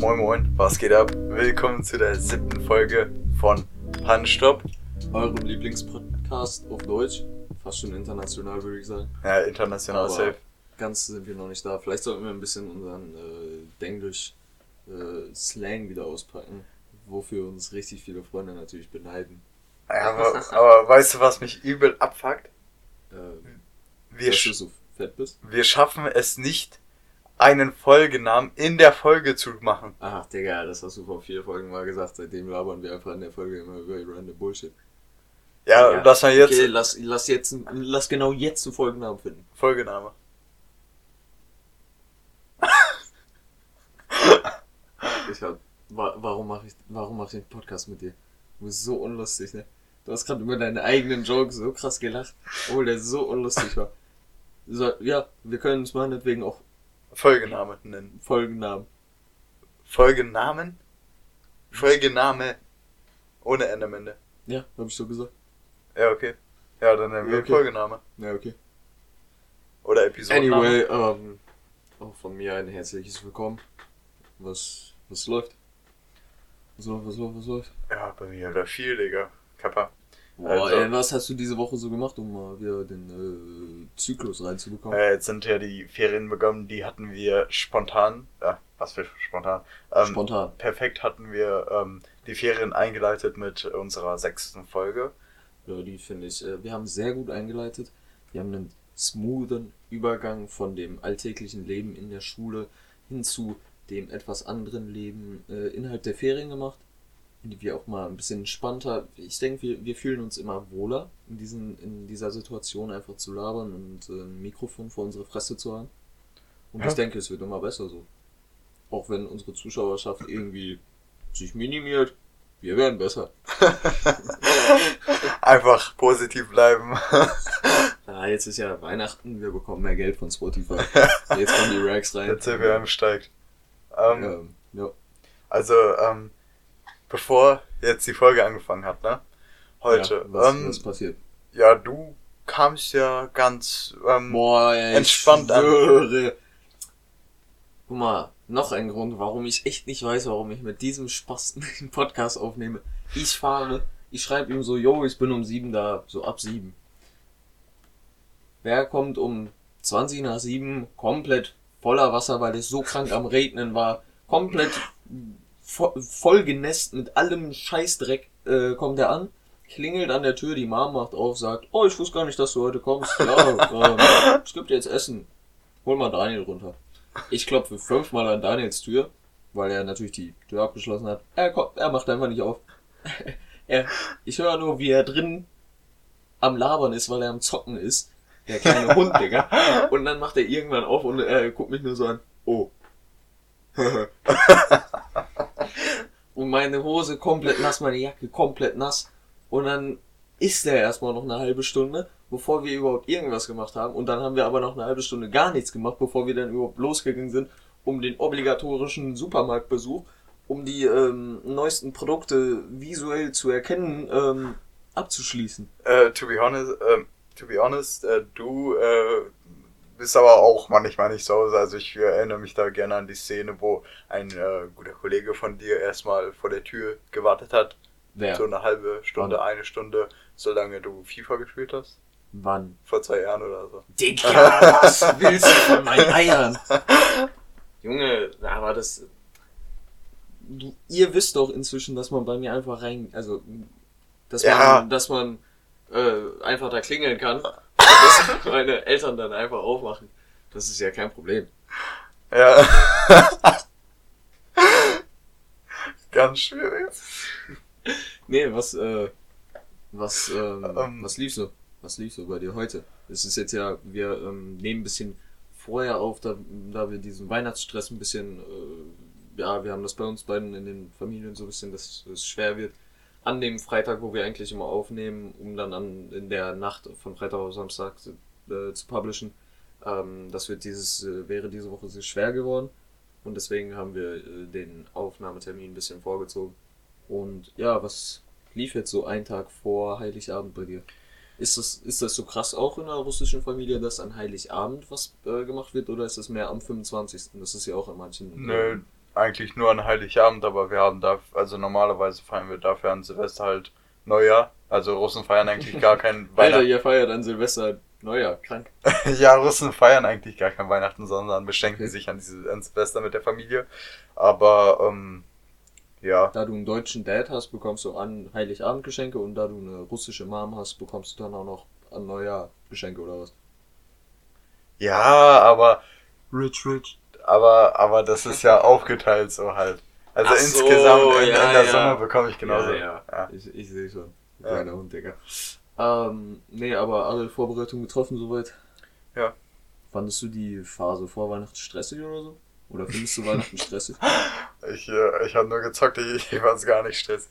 Moin Moin, was geht ab? Willkommen zu der siebten Folge von Handstopp. Eurem Lieblingspodcast auf Deutsch. Fast schon international, würde ich sagen. Ja, international Aber safe. Ganz sind wir noch nicht da. Vielleicht sollten wir ein bisschen unseren äh, Denglisch äh, Slang wieder auspacken, wofür uns richtig viele Freunde natürlich beneiden. Ja, aber, aber weißt du, was mich übel abfuckt? Äh, Wir, sch so fett bist. wir schaffen es nicht, einen Folgenamen in der Folge zu machen. Ach, Digga, das hast du vor vier Folgen mal gesagt. Seitdem labern wir einfach in der Folge immer über random Bullshit. Ja, Ja. lass mal jetzt Okay, lass, lass, jetzt, lass genau jetzt einen Folgennamen finden. Folgename. Ich hab, wa warum mache ich, warum mach ich den Podcast mit dir? Du bist so unlustig, ne? Du hast gerade über deine eigenen Jokes so krass gelacht, obwohl der so unlustig war. So, ja, wir können uns meinetwegen auch Folgename nennen. Folgennamen. Folgenamen? Folgename. Ohne N am Ende. Ja, hab ich so gesagt. Ja, okay. Ja, dann nennen wir Okay. Folgename. Ja, okay. Oder Episodenname. Anyway, ähm, auch von mir ein herzliches Willkommen. Was, was läuft? Was läuft, was läuft, was läuft? Ja, bei mir wieder viel, Digga. Kappa. Boah, Also- ey, was hast du diese Woche so gemacht, um mal wieder den äh, Zyklus reinzubekommen? Äh, jetzt sind ja die Ferien begonnen, die hatten wir spontan. Ja, was für spontan. Ähm, Spontan. perfekt hatten wir ähm, die Ferien eingeleitet mit unserer sechsten Folge. Ja, die finde ich. Äh, wir haben sehr gut eingeleitet. Wir haben einen smoothen Übergang von dem alltäglichen Leben in der Schule hin zu dem etwas anderen Leben äh, innerhalb der Ferien gemacht. Die wir auch mal ein bisschen entspannter. Ich denke, wir, wir fühlen uns immer wohler in, diesen, in dieser Situation einfach zu labern und äh, ein Mikrofon vor unsere Fresse zu haben. Und Ja. ich denke, es wird immer besser so. Auch wenn unsere Zuschauerschaft irgendwie sich minimiert, wir werden besser. Einfach positiv bleiben. Ah, jetzt ist ja Weihnachten, wir bekommen mehr Geld von Spotify. Jetzt kommen die Racks rein. Der CWM steigt. Ähm, Ähm, ja. Also, ähm, bevor jetzt die Folge angefangen hat, ne? Heute. Ja, was, ähm, was passiert? ja, du kamst ja ganz ähm, Boah, ey, entspannt ich an. schwöre. Guck mal, noch ein Grund, warum ich echt nicht weiß, warum ich mit diesem Spasten den Podcast aufnehme. Ich fahre, ich schreibe ihm so, yo, ich bin um sieben da, so ab sieben. Wer kommt um 20 nach sieben, komplett voller Wasser, weil es so krank am Regnen war, komplett vo voll genässt mit allem Scheißdreck, äh, kommt er an, klingelt an der Tür, die Mom macht auf, sagt, oh, ich wusste gar nicht, dass du heute kommst. Ja, ähm, es gibt jetzt Essen. Hol mal Daniel runter. Ich klopfe fünfmal an Daniels Tür, weil er natürlich die Tür abgeschlossen hat. Er, kommt, er macht einfach nicht auf. er, ich höre nur, wie er drin am Labern ist, weil er am Zocken ist. Der kleine Hund, Digga. Und dann macht er irgendwann auf und er guckt mich nur so an. Oh. Und meine Hose komplett nass, meine Jacke komplett nass. Und dann ist er erstmal noch eine halbe Stunde, bevor wir überhaupt irgendwas gemacht haben. Und dann haben wir aber noch eine halbe Stunde gar nichts gemacht, bevor wir dann überhaupt losgegangen sind, um den obligatorischen Supermarktbesuch, um die ähm, neuesten Produkte visuell zu erkennen, ähm, abzuschließen. äh, to be honest, ähm, to be honest, äh, du äh, bist aber auch manchmal nicht so. Also ich erinnere mich da gerne an die Szene, wo ein äh, guter Kollege von dir erstmal vor der Tür gewartet hat. Wer? So eine halbe Stunde, Wann? eine Stunde, solange du FIFA gespielt hast. Wann? Vor zwei Jahren oder so. Digga, was willst du von meinen Eiern? Junge, aber das. Du, ihr wisst doch inzwischen, dass man bei mir einfach rein. Also, dass Ja. man, dass man äh, einfach da klingeln kann. Dass meine Eltern dann einfach aufmachen. Das ist ja kein Problem. Ja. Ganz schwierig. Nee, was, äh, was, ähm, Ähm. was lief so? Was lief so bei dir heute? Es ist jetzt ja, wir ähm, nehmen ein bisschen vorher auf, da, da wir diesen Weihnachtsstress ein bisschen, äh, ja, wir haben das bei uns beiden in den Familien so ein bisschen, dass es schwer wird. An dem Freitag, wo wir eigentlich immer aufnehmen, um dann an, in der Nacht von Freitag auf Samstag zu, äh, zu publishen. Ähm, das wird dieses, äh, wäre diese Woche sehr schwer geworden. Und deswegen haben wir äh, den Aufnahmetermin ein bisschen vorgezogen. Und ja, was lief jetzt so einen Tag vor Heiligabend bei dir? Ist das, ist das so krass auch in einer russischen Familie, dass an Heiligabend was äh, gemacht wird oder ist das mehr am 25.? Das ist ja auch an manchen. Nö, eigentlich nur an Heiligabend, aber wir haben da, also normalerweise feiern wir dafür an Silvester halt Neujahr. Also Russen feiern eigentlich gar kein Alter, Weihnachten. ihr feiert an Silvester Neujahr, krank. ja, Russen feiern eigentlich gar kein Weihnachten, sondern beschenken Okay. sich an, diese, an Silvester mit der Familie. Aber, ähm, ja. Da du einen deutschen Dad hast, bekommst du an Heiligabend Geschenke und da du eine russische Mom hast, bekommst du dann auch noch an Neujahr Geschenke oder was? Ja, aber, Rich, rich. Aber, aber das ist ja aufgeteilt so halt. Also Ach so, insgesamt in, ja, in der ja. Sommer bekomme ich genauso. Ja, ja. Ja. Ich, ich sehe schon. Ja. Kleiner Hund, Digga. Ähm, nee, aber alle Vorbereitungen getroffen soweit. Ja. Fandest du die Phase vor Weihnachten stressig oder so? Oder findest du Weihnachten stressig? Ich, äh, ich habe nur gezockt, ich, ich fand es gar nicht stressig.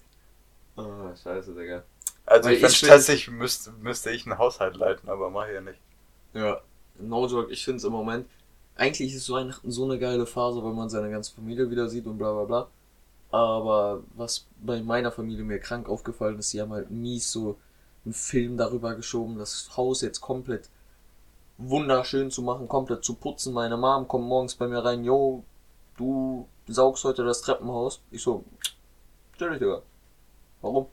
Ah, scheiße, Digga. Also Weil ich finde ich bin- stressig, müsste, müsste ich einen Haushalt leiten, aber mach ich ja nicht. Ja, no joke, ich finde es im Moment, eigentlich ist Weihnachten so eine geile Phase, weil man seine ganze Familie wieder sieht und bla bla bla. Aber was bei meiner Familie mir krank aufgefallen ist, die haben halt mies so einen Film darüber geschoben, das Haus jetzt komplett wunderschön zu machen, komplett zu putzen. Meine Mom kommt morgens bei mir rein, yo, du saugst heute das Treppenhaus. Ich so, stell dich, Digga. Warum?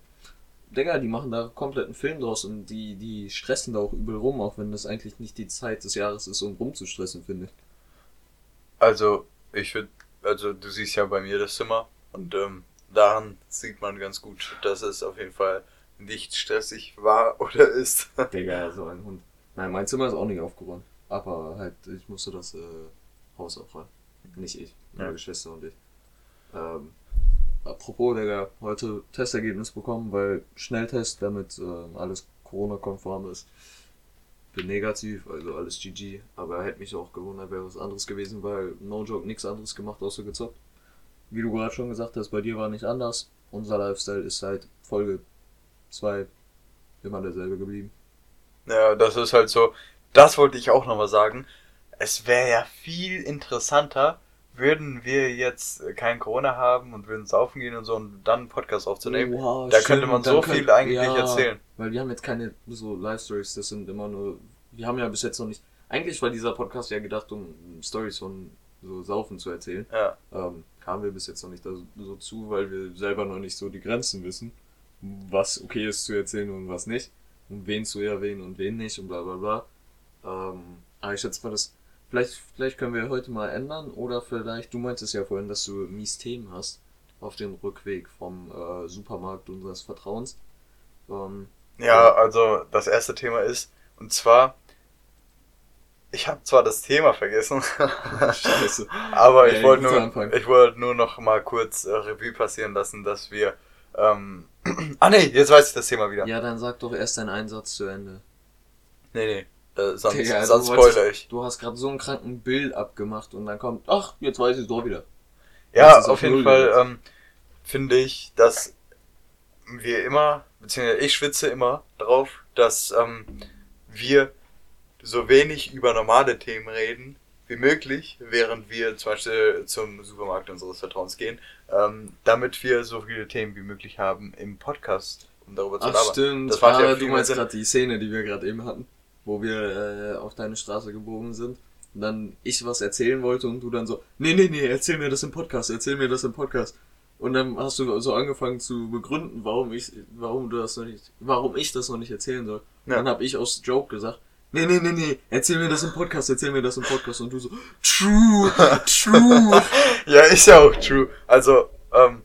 Digga, die machen da komplett einen Film draus und die, die stressen da auch übel rum, auch wenn das eigentlich nicht die Zeit des Jahres ist, um rumzustressen, finde ich. Also, ich würde, also du siehst ja bei mir das Zimmer und ähm, daran sieht man ganz gut, dass es auf jeden Fall nicht stressig war oder ist. Digga, so ein Hund. Nein, mein Zimmer ist auch nicht aufgeräumt. Aber halt, ich musste das äh, Haus aufräumen. Nicht ich, meine Ja. Geschwister und ich. Ähm, apropos, Digga, heute Testergebnis bekommen, weil Schnelltest, damit ähm, alles Corona-konform ist. Bin negativ, also alles GG. Aber hätte mich auch gewundert, wäre was anderes gewesen, weil No Joke nichts anderes gemacht, außer gezockt. Wie du gerade schon gesagt hast, bei dir war nicht anders. Unser Lifestyle ist seit Folge 2 immer derselbe geblieben. Ja, das ist halt so, das wollte ich auch nochmal sagen. Es wäre ja viel interessanter, würden wir jetzt kein Corona haben und würden saufen gehen und so und dann einen Podcast aufzunehmen. Oha, da könnte man so viel eigentlich ja, erzählen. Weil wir haben jetzt keine so Live-Stories, das sind immer nur. Wir haben ja bis jetzt noch nicht. Eigentlich war dieser Podcast ja gedacht, um Stories von so Saufen zu erzählen. Ja. Ähm, kamen wir bis jetzt noch nicht da so, so zu, weil wir selber noch nicht so die Grenzen wissen, was okay ist zu erzählen und was nicht. Und wen zu erwähnen und wen nicht und bla bla bla. Ähm, aber ich schätze mal, das. Vielleicht, vielleicht können wir heute mal ändern oder vielleicht, du meintest ja vorhin, dass du mies Themen hast auf dem Rückweg vom äh, Supermarkt unseres Vertrauens. Ähm, Ja, also das erste Thema ist, und zwar, ich habe zwar das Thema vergessen, Scheiße. aber Ja, ich wollte nur, ich wollte nur noch mal kurz äh, Revue passieren lassen, dass wir, ähm, ah nee, jetzt weiß ich das Thema wieder. Ja, dann sag doch erst deinen Einsatz zu Ende. Nee, nee, äh, sonst, also sonst spoiler ich. Du hast gerade so einen kranken Bild abgemacht und dann kommt, ach, jetzt weiß ich es doch wieder. Ja, auf auf jeden Null Fall ähm, finde ich, dass wir immer, beziehungsweise ich schwitze immer drauf, dass ähm, wir so wenig über normale Themen reden wie möglich, während wir zum Beispiel zum Supermarkt unseres Vertrauens gehen, ähm, damit wir so viele Themen wie möglich haben im Podcast, um darüber zu Ach labern. stimmt, Das macht ja ah, du meinst gerade die Szene, die wir gerade eben hatten, wo wir äh, auf deine Straße gebogen sind. Und dann ich was erzählen wollte und du dann so, nee, nee, nee, erzähl mir das im Podcast, erzähl mir das im Podcast. Und dann hast du so angefangen zu begründen, warum ich, warum du das noch nicht, warum ich das noch nicht erzählen soll. Ja. Dann habe ich aus Joke gesagt, nee, nee, nee, nee, erzähl mir das im Podcast, erzähl mir das im Podcast. Und du so, true, true. Ja, ist ja auch true. Also, ähm,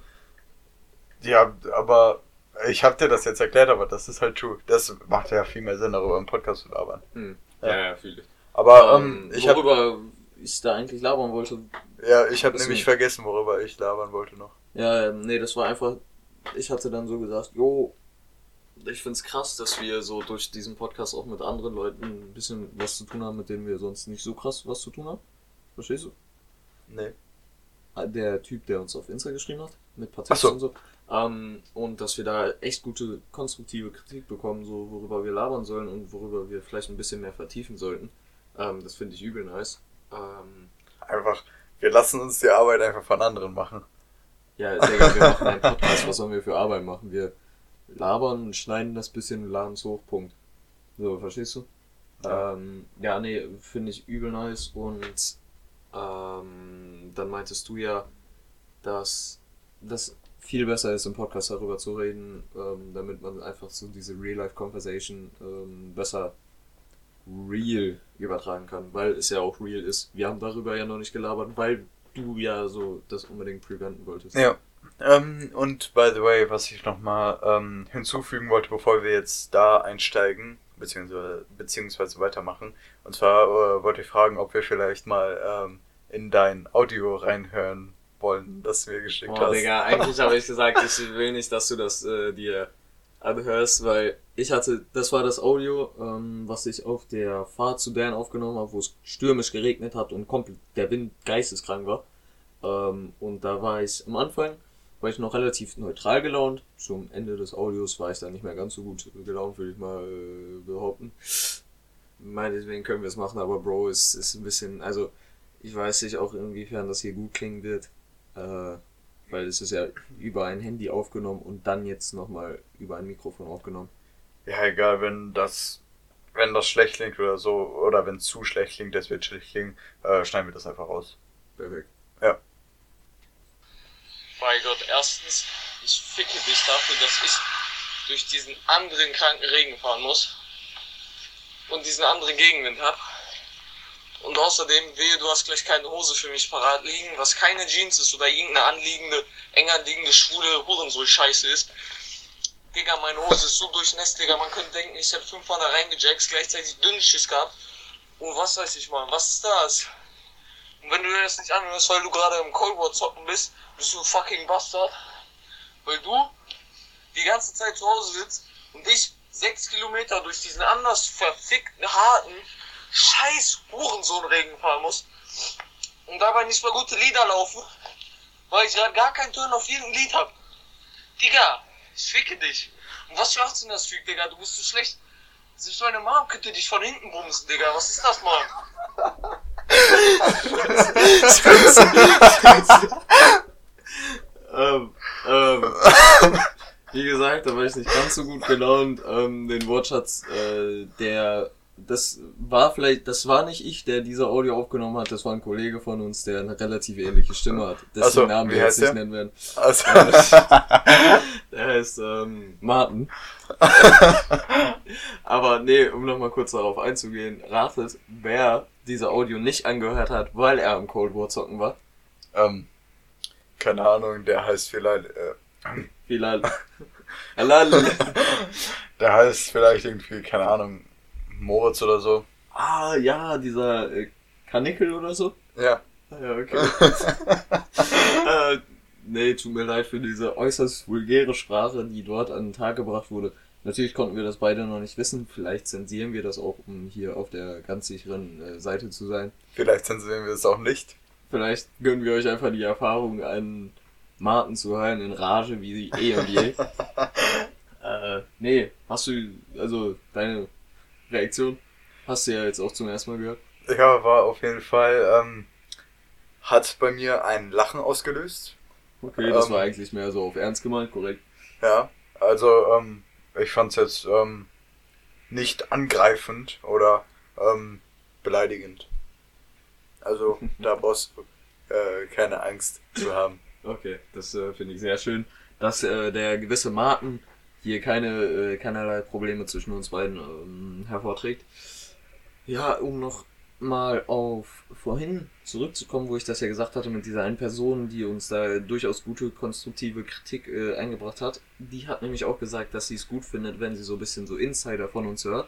ja, aber ich habe dir das jetzt erklärt, aber das ist halt true. Das macht ja viel mehr Sinn, darüber im Podcast zu labern. Hm. Ja. Ja, ich. Aber ähm, ich habe worüber ich da eigentlich labern wollte, ja, ich habe nämlich nicht. vergessen, worüber ich labern wollte noch. Ja, ähm, nee, das war einfach, ich hatte dann so gesagt, jo, ich find's krass, dass wir so durch diesen Podcast auch mit anderen Leuten ein bisschen was zu tun haben, mit denen wir sonst nicht so krass was zu tun haben. Verstehst du? Nee. Ah, Der Typ, der uns auf Insta geschrieben hat, mit Tipps so. und so. Ähm, und dass wir da echt gute, konstruktive Kritik bekommen, so worüber wir labern sollen und worüber wir vielleicht ein bisschen mehr vertiefen sollten. Ähm, das finde ich übel nice. Ähm, Einfach, wir lassen uns die Arbeit einfach von anderen machen. Ja, Digga, wir machen einen Podcast, was sollen wir für Arbeit machen? Wir labern, schneiden das bisschen, laden es hoch, Punkt. So, verstehst du? Ja. Ähm, ja, nee, finde ich übel nice und ähm, dann meintest du ja, dass das viel besser ist, im Podcast darüber zu reden, ähm, damit man einfach so diese Real-Life-Conversation ähm, besser real übertragen kann, weil es ja auch real ist. Wir haben darüber ja noch nicht gelabert, weil du ja so das unbedingt preventen wolltest. Ja. Ähm, und by the way, was ich nochmal ähm, hinzufügen wollte, bevor wir jetzt da einsteigen, beziehungsweise, beziehungsweise weitermachen, und zwar äh, wollte ich fragen, ob wir vielleicht mal ähm, in dein Audio reinhören wollen, das du mir geschickt Oh, hast. Digga, eigentlich habe ich gesagt, ich will nicht, dass du das äh, dir anhörst, weil ich hatte, das war das Audio, ähm, was ich auf der Fahrt zu Bern aufgenommen habe, wo es stürmisch geregnet hat und komplett der Wind geisteskrank war. Ähm, und da war ich am Anfang, war ich noch relativ neutral gelaunt. Zum Ende des Audios war ich dann nicht mehr ganz so gut gelaunt, würde ich mal äh, behaupten. Meinetwegen können wir es machen, aber Bro, ist, ist ein bisschen, also ich weiß nicht auch inwiefern das hier gut klingen wird. Äh, weil es ist ja über ein Handy aufgenommen und dann jetzt nochmal über ein Mikrofon aufgenommen. Ja, egal, wenn das, wenn das schlecht klingt oder so, oder wenn es zu schlecht klingt, das wird schlecht klingen, äh, schneiden wir das einfach raus. Perfekt. Ja. Bei Gott, erstens, ich ficke dich dafür, dass ich durch diesen anderen kranken Regen fahren muss und diesen anderen Gegenwind hab. Und außerdem, wehe, du hast gleich keine Hose für mich parat liegen, was keine Jeans ist oder irgendeine anliegende, eng anliegende, schwule Hurensohl-Scheiße ist. Digga, meine Hose ist so durchnässt, Digga, man könnte denken, ich hätte fünfmal da reingejackt, gleichzeitig Dünnschiss gehabt. Und was weiß ich mal, was ist das? Und wenn du dir das nicht anhörst, weil du gerade im Cold War zocken bist, bist du ein fucking Bastard. Weil du die ganze Zeit zu Hause sitzt und ich sechs Kilometer durch diesen anders verfickten, harten, scheiß Hurensohnregen fahren muss. Und dabei nicht mal gute Lieder laufen, weil ich gerade gar keinen Ton auf irgendein Lied hab. Digga, ich ficke dich. Und was für 18 das Freak, Digga, du bist so schlecht. Selbst meine Mom könnte dich von hinten bumsen, Digga. Was ist das, Mann? ähm, ähm, wie gesagt, da war ich nicht ganz so gut gelaunt. Ähm, den Wortschatz, äh, der, das war vielleicht, das war nicht ich, der diese Audio aufgenommen hat, das war ein Kollege von uns, der eine relativ ähnliche Stimme hat. Dessen Ach so, Namen wir jetzt nicht nennen werden. Also, Der heißt ähm, Martin. Aber nee, um nochmal kurz darauf einzugehen, ratet, wer diese Audio nicht angehört hat, weil er am Cold War zocken war. ähm, keine Ahnung, der heißt vielleicht, äh, Vielleicht. Der heißt vielleicht irgendwie, keine Ahnung, Moritz oder so. ah, ja, dieser äh, Kanickel oder so. Ja. Ah, Ja, okay. äh, nee, tut mir leid für diese äußerst vulgäre Sprache, die dort an den Tag gebracht wurde. Natürlich konnten wir das beide noch nicht wissen. Vielleicht zensieren wir das auch, um hier auf der ganz sicheren äh, Seite zu sein. Vielleicht zensieren wir es auch nicht. Vielleicht gönnen wir euch einfach die Erfahrung, einen Martin zu hören in Rage wie eh und je. äh, nee, hast du, also deine Reaktion hast du ja jetzt auch zum ersten Mal gehört. Ja, war auf jeden Fall, ähm, hat bei mir ein Lachen ausgelöst. Okay, das Ähm, war eigentlich mehr so auf Ernst gemeint, korrekt. Ja, also ähm, ich fand's jetzt ähm, nicht angreifend oder ähm, beleidigend. Also da brauchst du äh, keine Angst zu haben. Okay, das äh, finde ich sehr schön, dass äh, der gewisse Martin hier keine äh, keinerlei Probleme zwischen uns beiden ähm, hervorträgt. Ja, um noch mal auf vorhin zurückzukommen, wo ich das ja gesagt hatte mit dieser einen Person, die uns da durchaus gute konstruktive Kritik äh, eingebracht hat. Die hat nämlich auch gesagt, dass sie es gut findet, wenn sie so ein bisschen so Insider von uns hört.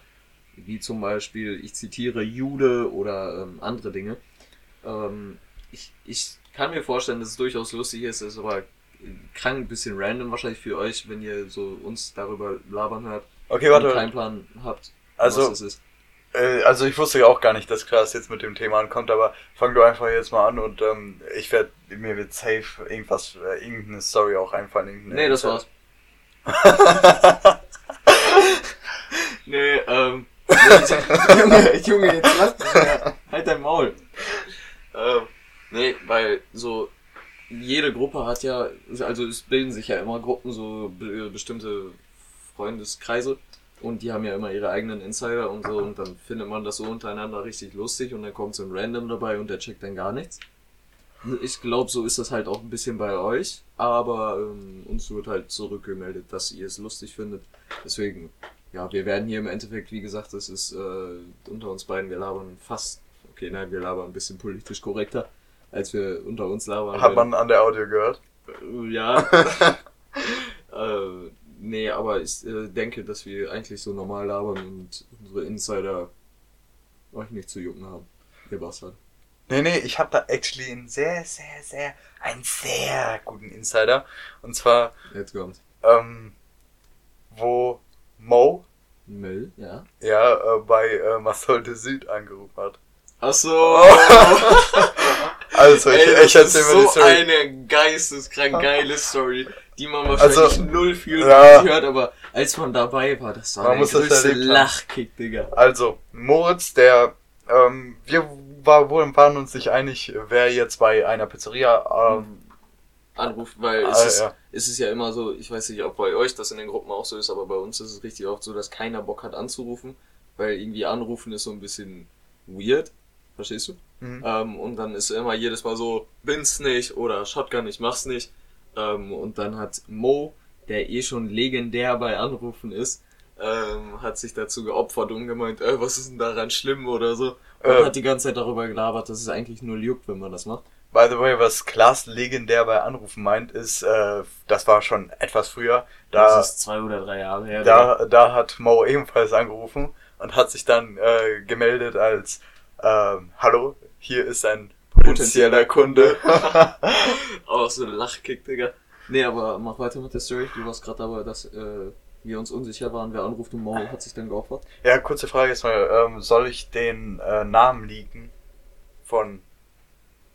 Wie zum Beispiel, ich zitiere Jude oder ähm, andere Dinge. Ähm, ich, ich kann mir vorstellen, dass es durchaus lustig ist, ist aber krank ein bisschen random wahrscheinlich für euch, wenn ihr so uns darüber labern hört Okay, und warte. keinen Plan habt, Also- was das ist. Äh, also ich wusste ja auch gar nicht, dass Klaas jetzt mit dem Thema ankommt, aber fang du einfach jetzt mal an und ähm, ich werde mir wird safe irgendwas, äh, irgendeine Story auch einfallen. irgendeine Nee, das war's. Nee, ähm. Junge, Junge, jetzt lass mich. Halt dein Maul. Ähm, nee, weil so jede Gruppe hat ja, also es bilden sich ja immer Gruppen, so be bestimmte Freundeskreise. Und die haben ja immer ihre eigenen Insider und so. Und dann findet man das so untereinander richtig lustig. Und dann kommt so ein Random dabei und der checkt dann gar nichts. Ich glaube, so ist das halt auch ein bisschen bei euch, aber ähm, uns wird halt zurückgemeldet, dass ihr es lustig findet. Deswegen, ja, wir werden hier im Endeffekt, wie gesagt, das ist äh, unter uns beiden, wir labern fast, okay, nein, wir labern ein bisschen politisch korrekter, als wir unter uns labern. Hat man an der Audio gehört? Äh, Ja. äh, nee, aber ich äh, denke, dass wir eigentlich so normal labern und unsere Insider euch nicht zu jucken haben. Ihr Bastard. Nee, nee, ich habe da actually einen sehr, sehr, sehr, einen sehr guten Insider. Und zwar, Jetzt kommt's. ähm, wo Mo, Müll, ja. ja, äh, bei äh, Marcel de Süd angerufen hat. Ach so. Also, ich, Ey, das ich erzähl ist mal die so Story. eine geisteskrank geile Story, die man wahrscheinlich Also, null fühlt, wenn ja. hört, aber als man dabei war, das war Man der größte. Lachkick, Digga. Also, Moritz, der, ähm, wir war, wohl- waren uns nicht einig, wer jetzt bei einer Pizzeria, ähm, Anruft, weil Ah, es, ist, ja. es ist ja immer so, ich weiß nicht, ob bei euch das in den Gruppen auch so ist, aber bei uns ist es richtig oft so, dass keiner Bock hat anzurufen, weil irgendwie anrufen ist so ein bisschen weird. Verstehst du? Mhm. Ähm, und dann ist immer jedes Mal so, bin's nicht oder Shotgun, ich mach's nicht. Ähm, und dann hat Mo, der eh schon legendär bei Anrufen ist, ähm, hat sich dazu geopfert und gemeint, äh, was ist denn daran schlimm oder so. Und Äh. hat die ganze Zeit darüber gelabert, dass es eigentlich nur juckt, wenn man das macht. By the way, was Klaas legendär bei Anrufen meint, ist, äh, das war schon etwas früher, da, das ist zwei oder drei Jahre her. Da, da hat Mo ebenfalls angerufen und hat sich dann äh, gemeldet als, ähm, hallo, hier ist ein potenzieller Kunde. Auch so ein Lachkick, Digga. Nee, aber mach weiter mit der Story. Du warst gerade dabei, dass äh, wir uns unsicher waren, wer anruft und Mo hat sich dann geopfert. ja, kurze Frage jetzt mal, ähm, soll ich den äh, Namen leaken von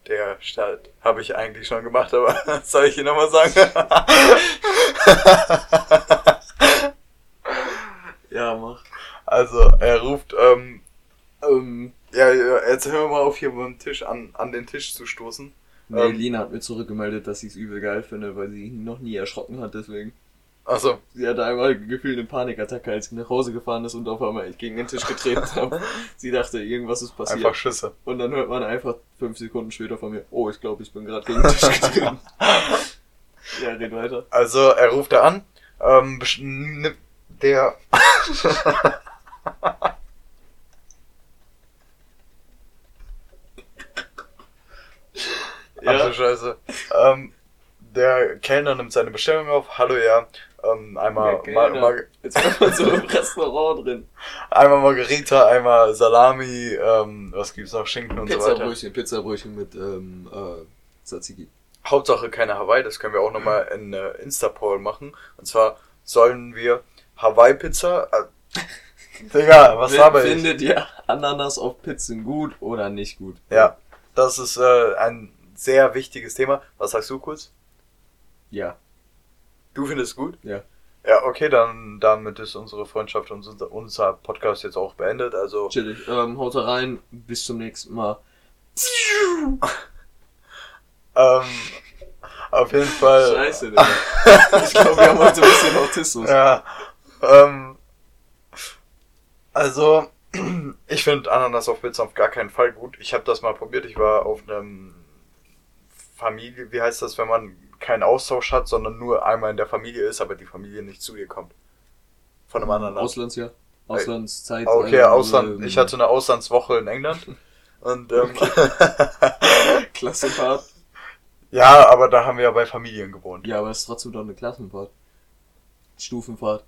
der Stadt? Habe ich eigentlich schon gemacht, aber soll ich ihn nochmal sagen? Ja, mach. also, er ruft, ähm, Ähm, ja, jetzt hören wir mal auf, hier beim Tisch an, an den Tisch zu stoßen. nee, Ähm. Lina hat mir zurückgemeldet, dass sie es übel geil finde, weil sie ihn noch nie erschrocken hat, deswegen. Achso, Sie hatte einmal gefühlt eine Panikattacke, als sie nach Hause gefahren ist und auf einmal ich gegen den Tisch getreten habe. Sie dachte, irgendwas ist passiert. einfach Schüsse. Und dann hört man einfach fünf Sekunden später von mir, oh, ich glaube, ich bin gerade gegen den Tisch getreten. ja, red weiter. Also, er ruft da an, ähm, nimmt der, Ach Ja. du Scheiße. Ähm, der Kellner nimmt seine Bestellung auf. Hallo, ja. Ähm, einmal, Der Mar Jetzt ist man so im Restaurant drin. einmal Margarita, einmal Salami, ähm, was gibt's noch? Schinken und so weiter. Pizzabrötchen, Pizzabrötchen mit ähm, äh, Tzatziki. Hauptsache keine Hawaii, das können wir auch nochmal in äh, Insta-Poll machen. Und zwar sollen wir Hawaii-Pizza. Äh, Digga, was habe ich? Findet ihr Ananas auf Pizzen gut oder nicht gut? Ja, das ist äh, ein sehr wichtiges Thema. Was sagst du kurz? Ja. Du findest es gut? Ja. Ja, okay, dann damit ist unsere Freundschaft und unser, Podcast jetzt auch beendet. Also Chillig. Ähm, haut rein. Bis zum nächsten Mal. ähm, auf jeden Fall. Scheiße, Digga. Ich glaube, wir haben heute ein bisschen Autismus. Ja. Ähm, also ich finde Ananas auf Pizza auf gar keinen Fall gut. Ich habe das mal probiert. Ich war auf einem Familie. Wie heißt das, wenn man keinen Austausch hat, sondern nur einmal in der Familie ist, aber die Familie nicht zu dir kommt? Von einem anderen Land. Auslandsjahr. Auslandszeit. Okay, ähm, Ausland. ähm, Ich hatte eine Auslandswoche in England. Und ähm, Klassenfahrt. ja, aber da haben wir ja bei Familien gewohnt. Ja, aber es ist trotzdem doch eine Klassenfahrt. Stufenfahrt.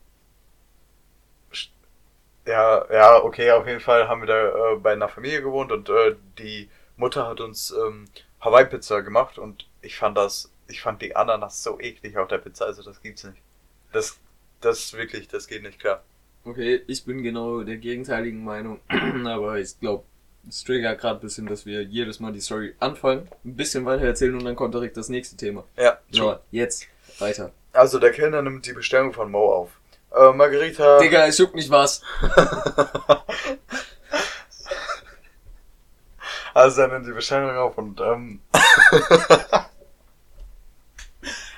Ja, ja, okay, auf jeden Fall haben wir da äh, bei einer Familie gewohnt und äh, die Mutter hat uns ähm, Hawaii-Pizza gemacht und ich fand das, ich fand die Ananas so eklig auf der Pizza, also das gibt's nicht. Das, das wirklich, das geht nicht klar. Okay, ich bin genau der gegenteiligen Meinung, aber ich glaube, es triggert gerade ein bisschen, dass wir jedes Mal die Story anfangen, ein bisschen weiter erzählen und dann kommt direkt das nächste Thema. Ja, So, jetzt weiter. also der Kellner nimmt die Bestellung von Mo auf. Äh, Margarita. Digga, es juckt nicht was. Also er nimmt die Bestellung auf und ähm.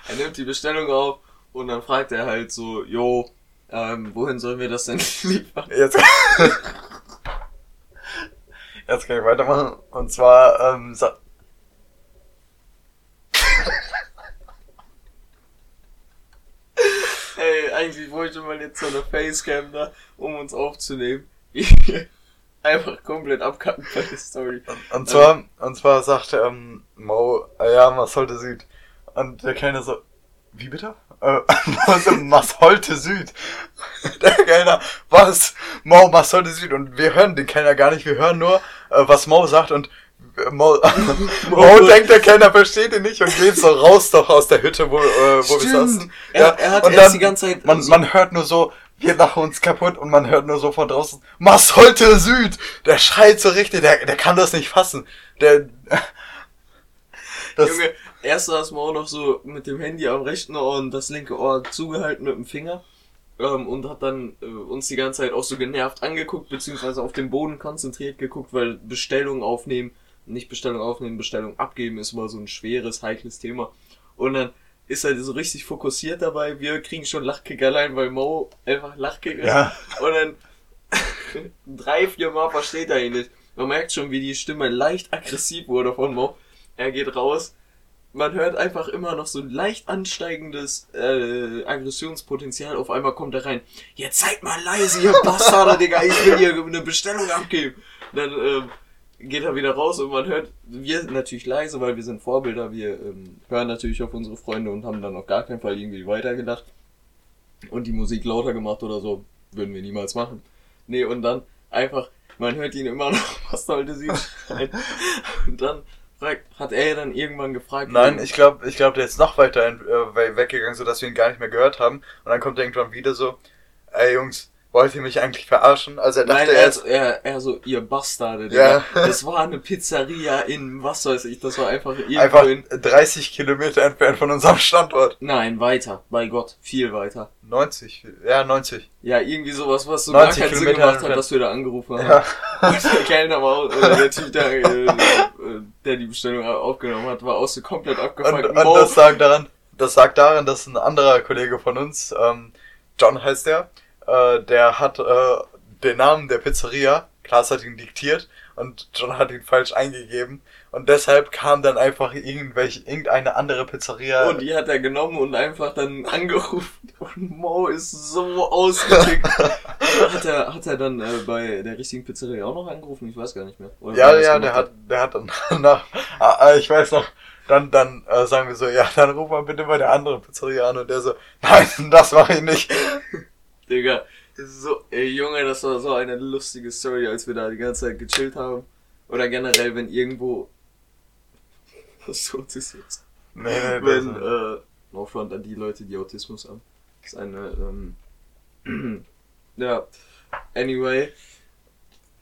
er nimmt die Bestellung auf und dann fragt er halt so, jo, ähm, wohin sollen wir das denn liefern? Jetzt, Jetzt kann ich weitermachen. Und zwar, ähm, sa Ey, eigentlich wollte man jetzt so eine Facecam da, um uns aufzunehmen. Einfach komplett abkacken bei der Story. Und, und zwar, und zwar sagt ähm, Mo, äh, ja, Masolte Süd. Und der Kellner so, wie bitte? Äh, Masolte Süd. Der Kellner, was? Mo, Masolte Süd. Und wir hören den Kellner gar nicht, wir hören nur, äh, was Mo sagt und äh, Mo, Mo denkt, der Kellner versteht ihn nicht und geht so raus doch aus der Hütte, wo, äh, wo wir saßen. Er- er hat und dann, die ganze Zeit man, so- man hört nur so, wir lachen uns kaputt und man hört nur so von draußen, Masolte Süd! Der schreit so richtig, der, der kann das nicht fassen. Der, das, Junge, erst saß man auch noch so mit dem Handy am rechten Ohr und das linke Ohr zugehalten mit dem Finger. Ähm, und hat dann äh, uns die ganze Zeit auch so genervt angeguckt, beziehungsweise auf den Boden konzentriert geguckt, weil Bestellung aufnehmen, nicht Bestellung aufnehmen, Bestellung abgeben ist immer so ein schweres, heikles Thema. Und dann ist er so richtig fokussiert dabei. Wir kriegen schon Lachkick allein, weil Mo einfach Lachkick ist. Ja. Und dann drei, vier Mal versteht er ihn nicht. Man merkt schon, wie die Stimme leicht aggressiv wurde von Mo. Er geht raus. Man hört einfach immer noch so ein leicht ansteigendes äh, Aggressionspotenzial. Auf einmal kommt er rein. Jetzt seid mal leise, ihr Bastarde, Digga. Ich will hier eine Bestellung abgeben. Dann ähm, geht er wieder raus und man hört, wir sind natürlich leise, weil wir sind Vorbilder. Wir ähm, hören natürlich auf unsere Freunde und haben dann auf gar keinen Fall irgendwie weitergedacht. Und die Musik lauter gemacht oder so. Würden wir niemals machen. Nee, und dann einfach, man hört ihn immer noch, was sollte sie schreien. Und dann fragt, hat er dann irgendwann gefragt. Nein, ich glaube, ich glaub, der ist noch weiter in, äh, we- weggegangen, so dass wir ihn gar nicht mehr gehört haben. Und dann kommt er irgendwann wieder so, ey Jungs, wollt ihr mich eigentlich verarschen? Also er dachte Nein, er, er, er so, ihr Bastarde, Digga. Ja. Das war eine Pizzeria in, was weiß ich, das war einfach irgendwo einfach in, 30 Kilometer entfernt von unserem Standort. nein, weiter, bei Gott, viel weiter. 90, ja 90. Ja, irgendwie sowas, was so 90 gar keinen Sinn Kilometer gemacht hat, dass wir da angerufen haben. Ja. Und der Kellner war, auch- oder der Typ, der, äh, äh, der die Bestellung aufgenommen hat, war auch so komplett Und, abgefuckt. und Mo- das sagt daran, das sagt daran, dass ein anderer Kollege von uns, ähm, John heißt der, äh, der hat äh, den Namen der Pizzeria, Klaas hat ihn diktiert und John hat ihn falsch eingegeben und deshalb kam dann einfach irgendwelche irgendeine andere Pizzeria. Und die hat er genommen und einfach dann angerufen. Und Mo ist so ausgetickt. hat er, hat er dann äh, bei der richtigen Pizzeria auch noch angerufen? Ich weiß gar nicht mehr. Oder ja, ja, der hat, der hat dann nach, ah, ich weiß noch, dann, dann äh, sagen wir so, ja, dann ruf mal bitte bei der anderen Pizzeria an und der so, nein, das mache ich nicht. Digga, so, ey Junge, das war so eine lustige Story, als wir da die ganze Zeit gechillt haben. Oder generell, wenn irgendwo. Was ist jetzt? Nee, nee, Wenn, das, äh, front an die Leute, die Autismus haben. Das ist eine, ähm, ja, anyway.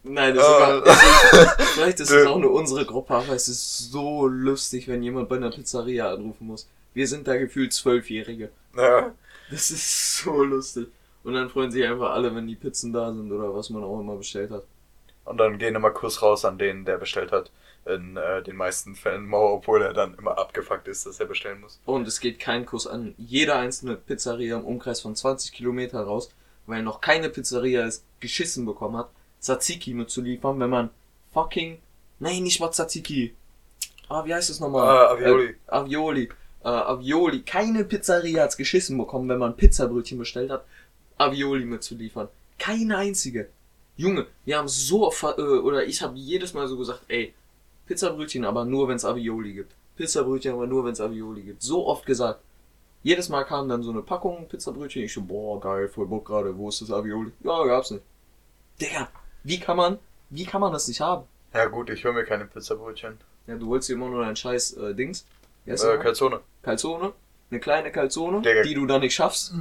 Nein, das ist Äh. sogar, ist, vielleicht ist es auch nur unsere Gruppe, aber es ist so lustig, wenn jemand bei einer Pizzeria anrufen muss. Wir sind da gefühlt Zwölfjährige. ja. Das ist so lustig. Und dann freuen sich einfach alle, wenn die Pizzen da sind oder was man auch immer bestellt hat. Und dann gehen immer Kuss raus an den, der bestellt hat. In äh, den meisten Fällen, obwohl er dann immer abgefuckt ist, dass er bestellen muss. Und es geht kein Kuss an jede einzelne Pizzeria im Umkreis von 20 Kilometer raus, weil noch keine Pizzeria es geschissen bekommen hat, Tzatziki mitzuliefern, wenn man fucking, nein, nicht mal Tzatziki. Ah, wie heißt das nochmal? Ah, Avioli. Äh, Avioli. Äh, Avioli. Keine Pizzeria hat's geschissen bekommen, wenn man Pizzabrötchen bestellt hat, Avioli mitzuliefern. Keine einzige. Junge, wir haben so, oft äh, oder ich habe jedes Mal so gesagt, ey, Pizzabrötchen aber nur, wenn's Avioli gibt. Pizzabrötchen aber nur, wenn's Avioli gibt. So oft gesagt. Jedes Mal kam dann so eine Packung Pizzabrötchen. Ich so, boah, geil, voll Bock gerade. Wo ist das Avioli? Ja, gab's nicht. Digga, wie kann man, wie kann man das nicht haben? Ja gut, ich höre mir keine Pizzabrötchen. Ja, du holst dir immer nur dein scheiß äh, Dings. Äh? Calzone. Calzone. Eine kleine Calzone, Digga. die du dann nicht schaffst.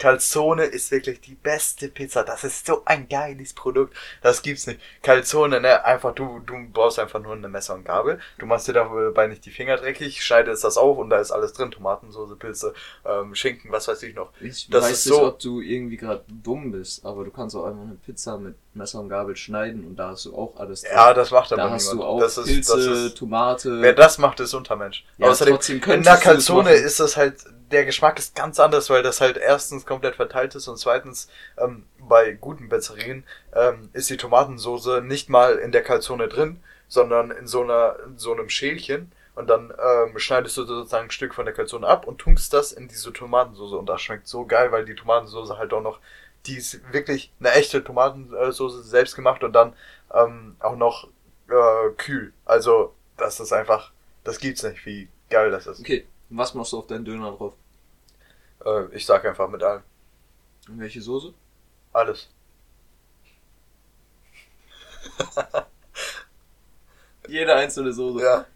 Calzone ist wirklich die beste Pizza. Das ist so ein geiles Produkt. Das gibt's nicht. Calzone, ne, einfach du, du brauchst einfach nur eine Messer und Gabel. Du machst dir dabei nicht die Finger dreckig, schneidest das auf und da ist alles drin. Tomatensoße, Pilze, ähm, Schinken, was weiß ich noch. Ich Das weiß ist nicht, so- ob du irgendwie gerade dumm bist, aber du kannst auch einfach eine Pizza mit Messer und Gabel schneiden und da hast du auch alles drin. Ja, das macht aber da hast niemand. du auch das ist, Pilze, das ist, Tomate. wer das macht, ist Untermensch. Ja, Außerdem, trotzdem in der Calzone ist das halt, der Geschmack ist ganz anders, weil das halt erstens komplett verteilt ist und zweitens, ähm, bei guten Pizzerien, ähm, ist die Tomatensoße nicht mal in der Calzone drin, sondern in so einer, in so einem Schälchen, und dann ähm, schneidest du sozusagen ein Stück von der Calzone ab und tunkst das in diese Tomatensauce und das schmeckt so geil, weil die Tomatensauce halt auch noch, die ist wirklich eine echte Tomatensauce selbst gemacht und dann ähm, auch noch äh, kühl. Also das ist einfach, das gibt's nicht, wie geil das ist. Okay, was machst du auf deinen Döner drauf? Äh, ich sag einfach mit allem. Und welche Soße? Alles. Jede einzelne Soße. Ja.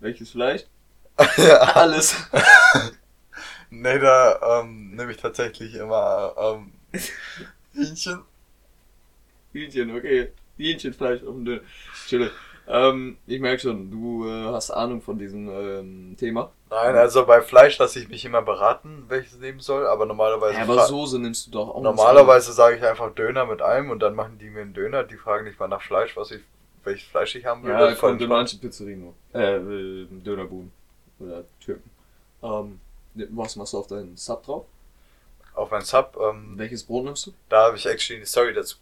Welches Fleisch? ja. Alles. Nee, da ähm, nehme ich tatsächlich immer ähm, Hähnchen. Hühnchen, okay. Hähnchenfleisch auf dem Döner. Chille. Ähm, ich merke schon, du äh, hast Ahnung von diesem ähm, Thema. Nein, also bei Fleisch lasse ich mich immer beraten, welches nehmen soll, aber normalerweise Ja, aber Soße nimmst du doch auch nicht normalerweise sage ich einfach Döner mit allem und dann machen die mir einen Döner, die fragen nicht mal nach Fleisch, was ich welches Fleisch ich haben will. Ja, kommt in manchen Pizzerien nur. Äh, äh, Dönerbuden. Oder Türken. Ähm, was machst du auf deinen Sub drauf? Auf mein Sub, ähm, Welches Brot nimmst du? da habe ich actually eine Story dazu.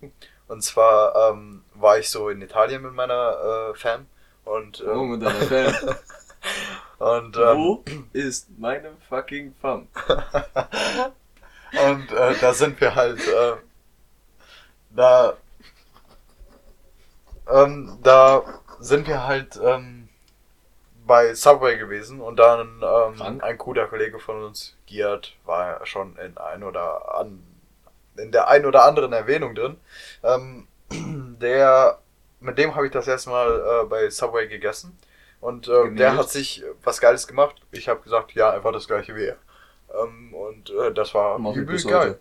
Und zwar ähm, war ich so in Italien mit meiner äh, Fam und Oh, ähm, mit deiner Fan. und ähm, Wo ist meine fucking Fam? Und äh, da sind wir halt, äh, da, ähm, da sind wir halt ähm, bei Subway gewesen und dann ähm, ein guter Kollege von uns, Giat, war schon in ein oder an, in der ein oder anderen Erwähnung drin. Ähm, der, mit dem habe ich das erste Mal äh, bei Subway gegessen und äh, der hat sich was Geiles gemacht. Ich habe gesagt, ja, einfach das gleiche wie er. Ähm, und äh, das war Mach übel geil. heute.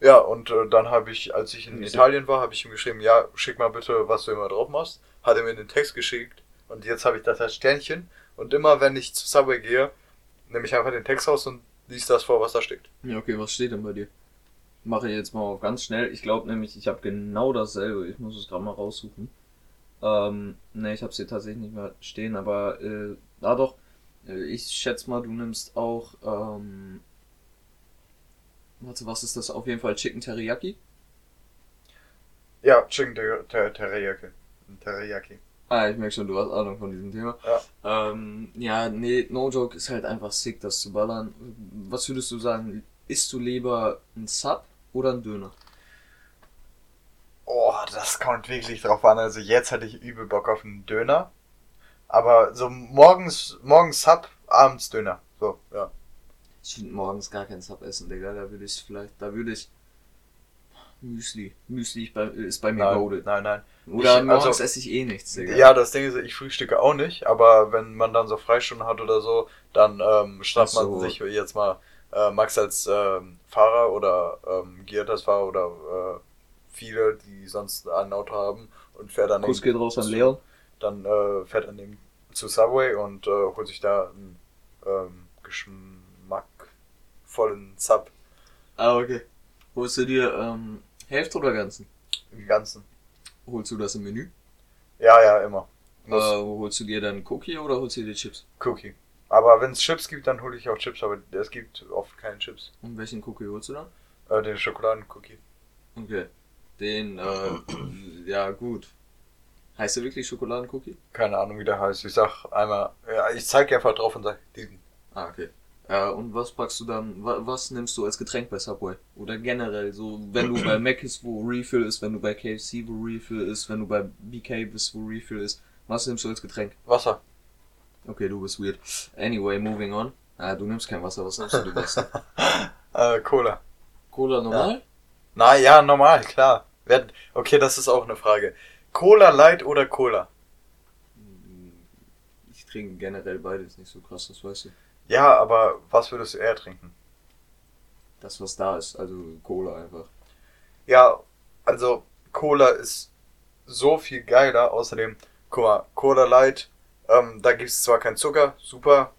Ja, und äh, dann habe ich, als ich in? Italien war, habe ich ihm geschrieben, ja, schick mal bitte, was du immer drauf machst. Hat er mir den Text geschickt und jetzt habe ich das als Sternchen. Und immer, wenn ich zu Subway gehe, nehme ich einfach den Text raus und lies das vor, was da steht. Ja, okay, was steht denn bei dir? Mache ich jetzt mal ganz schnell. Ich glaube nämlich, ich habe genau dasselbe. Ich muss es gerade mal raussuchen. Ähm, ne, ich habe es hier tatsächlich nicht mehr stehen, aber äh, da doch. Äh, ich schätze mal, du nimmst auch, ähm, warte, was ist das? Auf jeden Fall Chicken Teriyaki. Ja, Chicken Ter Ter Teriyaki. Teriyaki. Ah, ich merke schon, du hast Ahnung von diesem Thema. Ja. Ähm, ja, nee, no joke ist halt einfach sick, das zu ballern. Was würdest du sagen? Isst du lieber ein Sub oder ein Döner? Oh, das kommt wirklich drauf an. Also jetzt hätte ich übel Bock auf einen Döner. Aber so morgens, morgens Sub, abends Döner. So, ja. Ich würde morgens gar keinen Sub essen, Digga. Da würde ich vielleicht, da würde ich Müsli. Müsli ist bei, ist bei mir Nein, goaded. nein, nein. Oder Ich- morgens also- esse ich eh nichts, Digga. Ja, das Ding ist, ich frühstücke auch nicht, aber wenn man dann so Freistunden hat oder so, dann ähm, schnappt so. man sich jetzt mal äh, Max als ähm, Fahrer oder ähm, Giert als Fahrer oder äh, viele, die sonst ein Auto haben und fährt dann Kuss geht raus an Leon. Dann äh, fährt er eben zu Subway und äh, holt sich da einen ähm, geschmackvollen Sub, Ah, okay. Holst du dir ähm, Hälfte oder ganzen? im Ganzen. Holst du das im Menü? Ja, ja, immer. Äh, holst du dir dann Cookie oder holst du dir Chips? Cookie. Aber wenn es Chips gibt, dann hole ich auch Chips, aber es gibt oft keine Chips. Und welchen Cookie holst du dann? Äh, den Schokoladencookie. Okay. Den, äh, ja gut. Heißt der wirklich Schokoladencookie? Keine Ahnung, wie der heißt. Ich sag einmal, ja, ich zeige einfach drauf und sag diesen. Ah, okay. Ja, und was packst du dann, wa was nimmst du als Getränk bei Subway? Oder generell, so, wenn du bei Mac ist, wo Refill ist, wenn du bei KFC, wo Refill ist, wenn du bei BK bist, wo Refill ist, was nimmst du als Getränk? Wasser. Okay, du bist weird. Anyway, moving on. Ah, du nimmst kein Wasser, was nimmst du, du Basti? Äh, Cola. Cola normal? Na ja, normal, klar. Okay, das ist auch eine Frage. Cola Light oder Cola? Ich trinke generell beides nicht so krass, das weißt du. Ja, aber was würdest du eher trinken? Das, was da ist, also Cola einfach. Ja, also Cola ist so viel geiler. Außerdem, guck mal, Cola Light, ähm, da gibt es zwar keinen Zucker, super.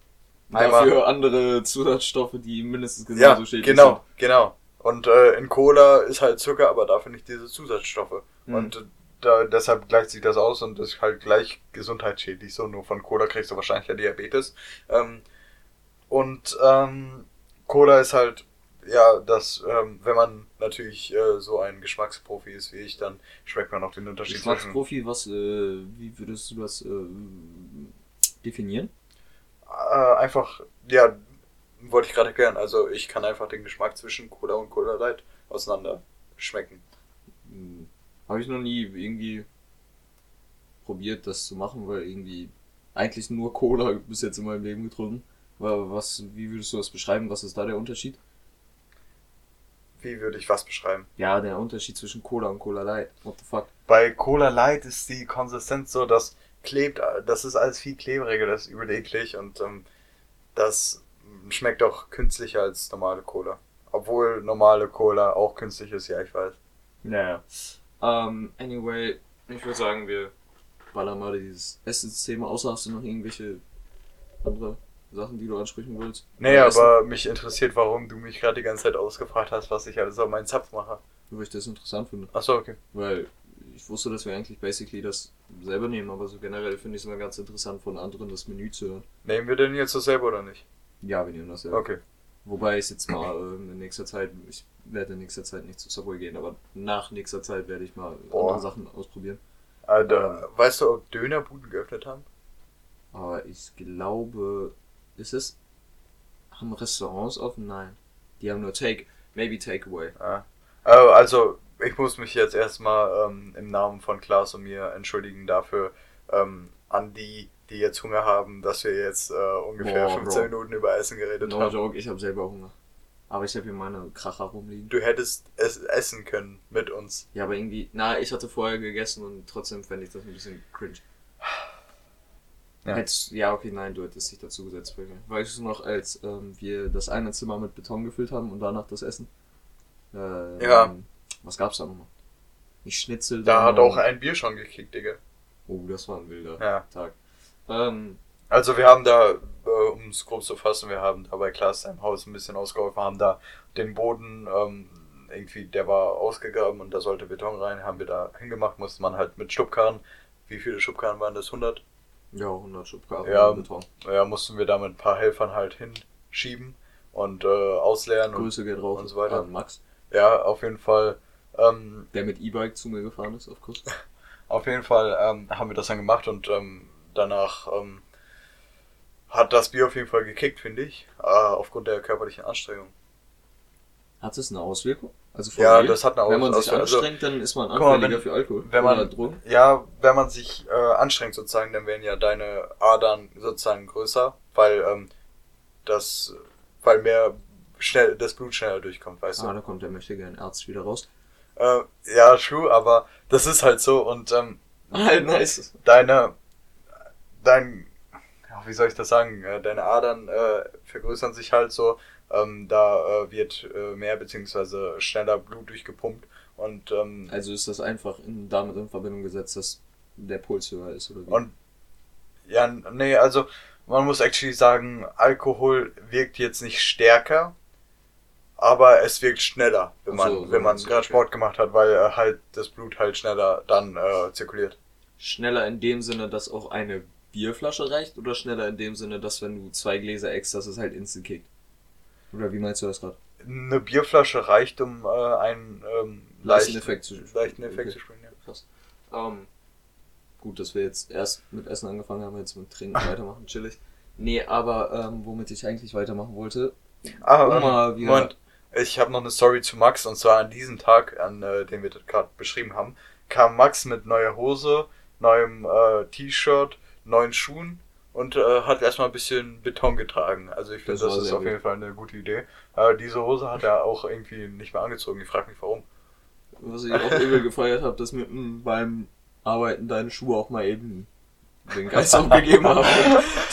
Einmal- Dafür andere Zusatzstoffe, die mindestens genauso Ja, schädlich genau, genau. Und äh, in Cola ist halt Zucker, aber dafür nicht diese Zusatzstoffe. Mhm. Und äh, da, deshalb gleicht sich das aus und ist halt gleich gesundheitsschädlich. So, nur von Cola kriegst du wahrscheinlich ja Diabetes. Ähm, und ähm, Cola ist halt, ja, das, ähm, wenn man natürlich äh, so ein Geschmacksprofi ist wie ich, dann schmeckt man auch den. Unterschied zwischen. Geschmacksprofi, was, äh, wie würdest du das, äh, definieren? Einfach, ja, wollte ich gerade erklären. Also ich kann einfach den Geschmack zwischen Cola und Cola Light auseinander schmecken. Hm, Habe ich noch nie irgendwie probiert, das zu machen, weil irgendwie eigentlich nur Cola bis jetzt in meinem Leben getrunken. Wa- Was, wie würdest du das beschreiben? Was ist da der Unterschied? Wie würde ich was beschreiben? Ja, der Unterschied zwischen Cola und Cola Light. What the fuck? Bei Cola Light ist die Konsistenz so, dass klebt, das ist alles viel klebriger, das ist übel eklig und ähm, das schmeckt auch künstlicher als normale Cola. Obwohl normale Cola auch künstlich ist, ja, ich weiß. Naja. Ähm, anyway, ich würde sagen, wir ballern mal dieses Essensthema. Außer hast du noch irgendwelche andere Sachen, die du ansprechen willst? Nee, Oder Essen? aber mich interessiert, warum du mich gerade die ganze Zeit ausgefragt hast, was ich alles auf meinen Zapf mache. Weil ich das interessant finde. Achso, okay. Weil ich wusste, dass wir eigentlich basically das selber nehmen, aber so generell finde ich es immer ganz interessant, von anderen das Menü zu hören. Nehmen wir den jetzt so selber oder nicht? Ja, wir nehmen das selber. Okay. Wobei ich jetzt mal ähm, in nächster Zeit, ich werde in nächster Zeit nicht zu Subway gehen, aber nach nächster Zeit werde ich mal Boah. andere Sachen ausprobieren. Alter, weißt du, ob Dönerbuden geöffnet haben? Aber ich glaube, ist es, haben Restaurants offen? Nein. Die haben nur Take, maybe Takeaway. Ja. Äh, also, ich muss mich jetzt erstmal ähm, im Namen von Klaas und mir entschuldigen dafür, ähm, an die, die jetzt Hunger haben, dass wir jetzt äh, ungefähr Boah, 15 Bro. Minuten über Essen geredet No haben. joke, ich habe selber Hunger. Aber ich habe hier meine Kracher rumliegen. Du hättest es essen können mit uns. Ja, aber irgendwie, na, ich hatte vorher gegessen und trotzdem fände ich das ein bisschen cringe. Ja. Hättest, ja, okay, nein, du hättest dich dazu gesetzt. Bei mir. Weißt du noch, als ähm, wir das eine Zimmer mit Beton gefüllt haben und danach das Essen? Ähm, Ja. Was gab's da nochmal? Nicht Schnitzel. Da hat sondern- auch ein Bier schon gekickt, Digga. Oh, das war ein wilder Ja. Tag. Ähm, Also wir haben da, äh, um es grob zu fassen, wir haben da bei Klaas seinem Haus ein bisschen ausgeholfen, haben da den Boden, ähm, irgendwie, der war ausgegraben und da sollte Beton rein, haben wir da hingemacht, musste man halt mit Schubkarren, wie viele Schubkarren waren das? 100? Ja, 100 Schubkarren Ja. Beton. Ja, mussten wir da mit ein paar Helfern halt hinschieben und äh, ausleeren und Grüße geht raus und so weiter. an Max, ja, auf jeden Fall, ähm, der mit E-Bike zu mir gefahren ist, auf Kurs. auf jeden Fall ähm, haben wir das dann gemacht und ähm, danach ähm, hat das Bier auf jeden Fall gekickt, finde ich, äh, aufgrund der körperlichen Anstrengung. Hat es eine Auswirkung? Also von Ja, das hat eine Wenn man sich. Also, anstrengt, dann ist man guck mal, anfälliger wenn- für Alkohol wenn oder man, Drogen. ja, wenn man sich äh, anstrengt sozusagen, dann werden ja deine Adern sozusagen größer, weil ähm, das, weil mehr schnell das Blut schneller durchkommt, weißt Ah, du. da kommt der möchte gern Arzt wieder raus. Äh, ja, true, aber das ist halt so und ähm, Ah, nice. deine, dein, ja, wie soll ich das sagen, äh, deine Adern äh, vergrößern sich halt so, ähm, da äh, wird äh, mehr beziehungsweise schneller Blut durchgepumpt und ähm, Also ist das einfach in, damit in Verbindung gesetzt, dass der Puls höher ist oder wie? Und ja, nee, also man muss actually sagen, Alkohol wirkt jetzt nicht stärker, aber es wirkt schneller, wenn man, so, so wenn man gerade okay. Sport gemacht hat, weil äh, halt das Blut halt schneller dann äh, zirkuliert. schneller in dem Sinne, dass auch eine Bierflasche reicht oder schneller in dem Sinne, dass wenn du zwei Gläser eckst, dass es halt instant kickt? Oder wie meinst du das gerade? Eine Bierflasche reicht, um äh, einen ähm, Leichten leicht- Effekt zu leichten Effekt okay. zu springen. Ja. Krass. Ähm, gut, dass wir jetzt erst mit Essen angefangen haben, jetzt mit Trinken weitermachen, chillig. Nee, aber ähm, womit ich eigentlich weitermachen wollte, Ah, um ähm. Moment, ich habe noch eine Story zu Max und zwar an diesem Tag, an äh, den wir gerade beschrieben haben, kam Max mit neuer Hose, neuem äh, T-Shirt, neuen Schuhen und äh, hat erstmal ein bisschen Beton getragen. Also ich finde, Das das, ist auf gut. jeden Fall eine gute Idee. Aber diese Hose hat er auch irgendwie nicht mehr angezogen. Ich frage mich warum. Was ich auch übel gefeiert habe, dass mit m, beim Arbeiten deine Schuhe auch mal eben den Geist aufgegeben haben.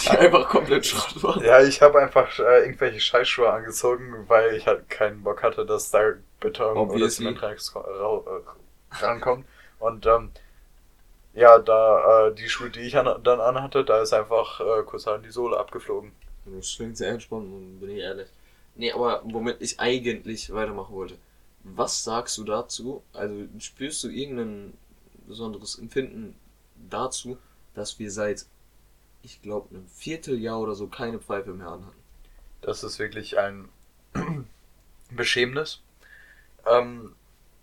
Die einfach komplett Schrott waren. Ja, ich habe einfach äh, irgendwelche Scheißschuhe angezogen, weil ich halt keinen Bock hatte, dass da Beton oder Obviously. Zement rein- rau- äh, rankommt. Und ähm, ja, da äh, die Schuhe, die ich an, dann anhatte, da ist einfach äh, kurz an die Sohle abgeflogen. Das klingt sehr entspannt, bin ich ehrlich. Nee, aber womit ich eigentlich weitermachen wollte. Was sagst du dazu? Also spürst du irgendein besonderes Empfinden dazu, dass wir seit, ich glaube, einem Vierteljahr oder so keine Pfeife mehr anhatten? Das ist wirklich ein Beschämnis. Ähm,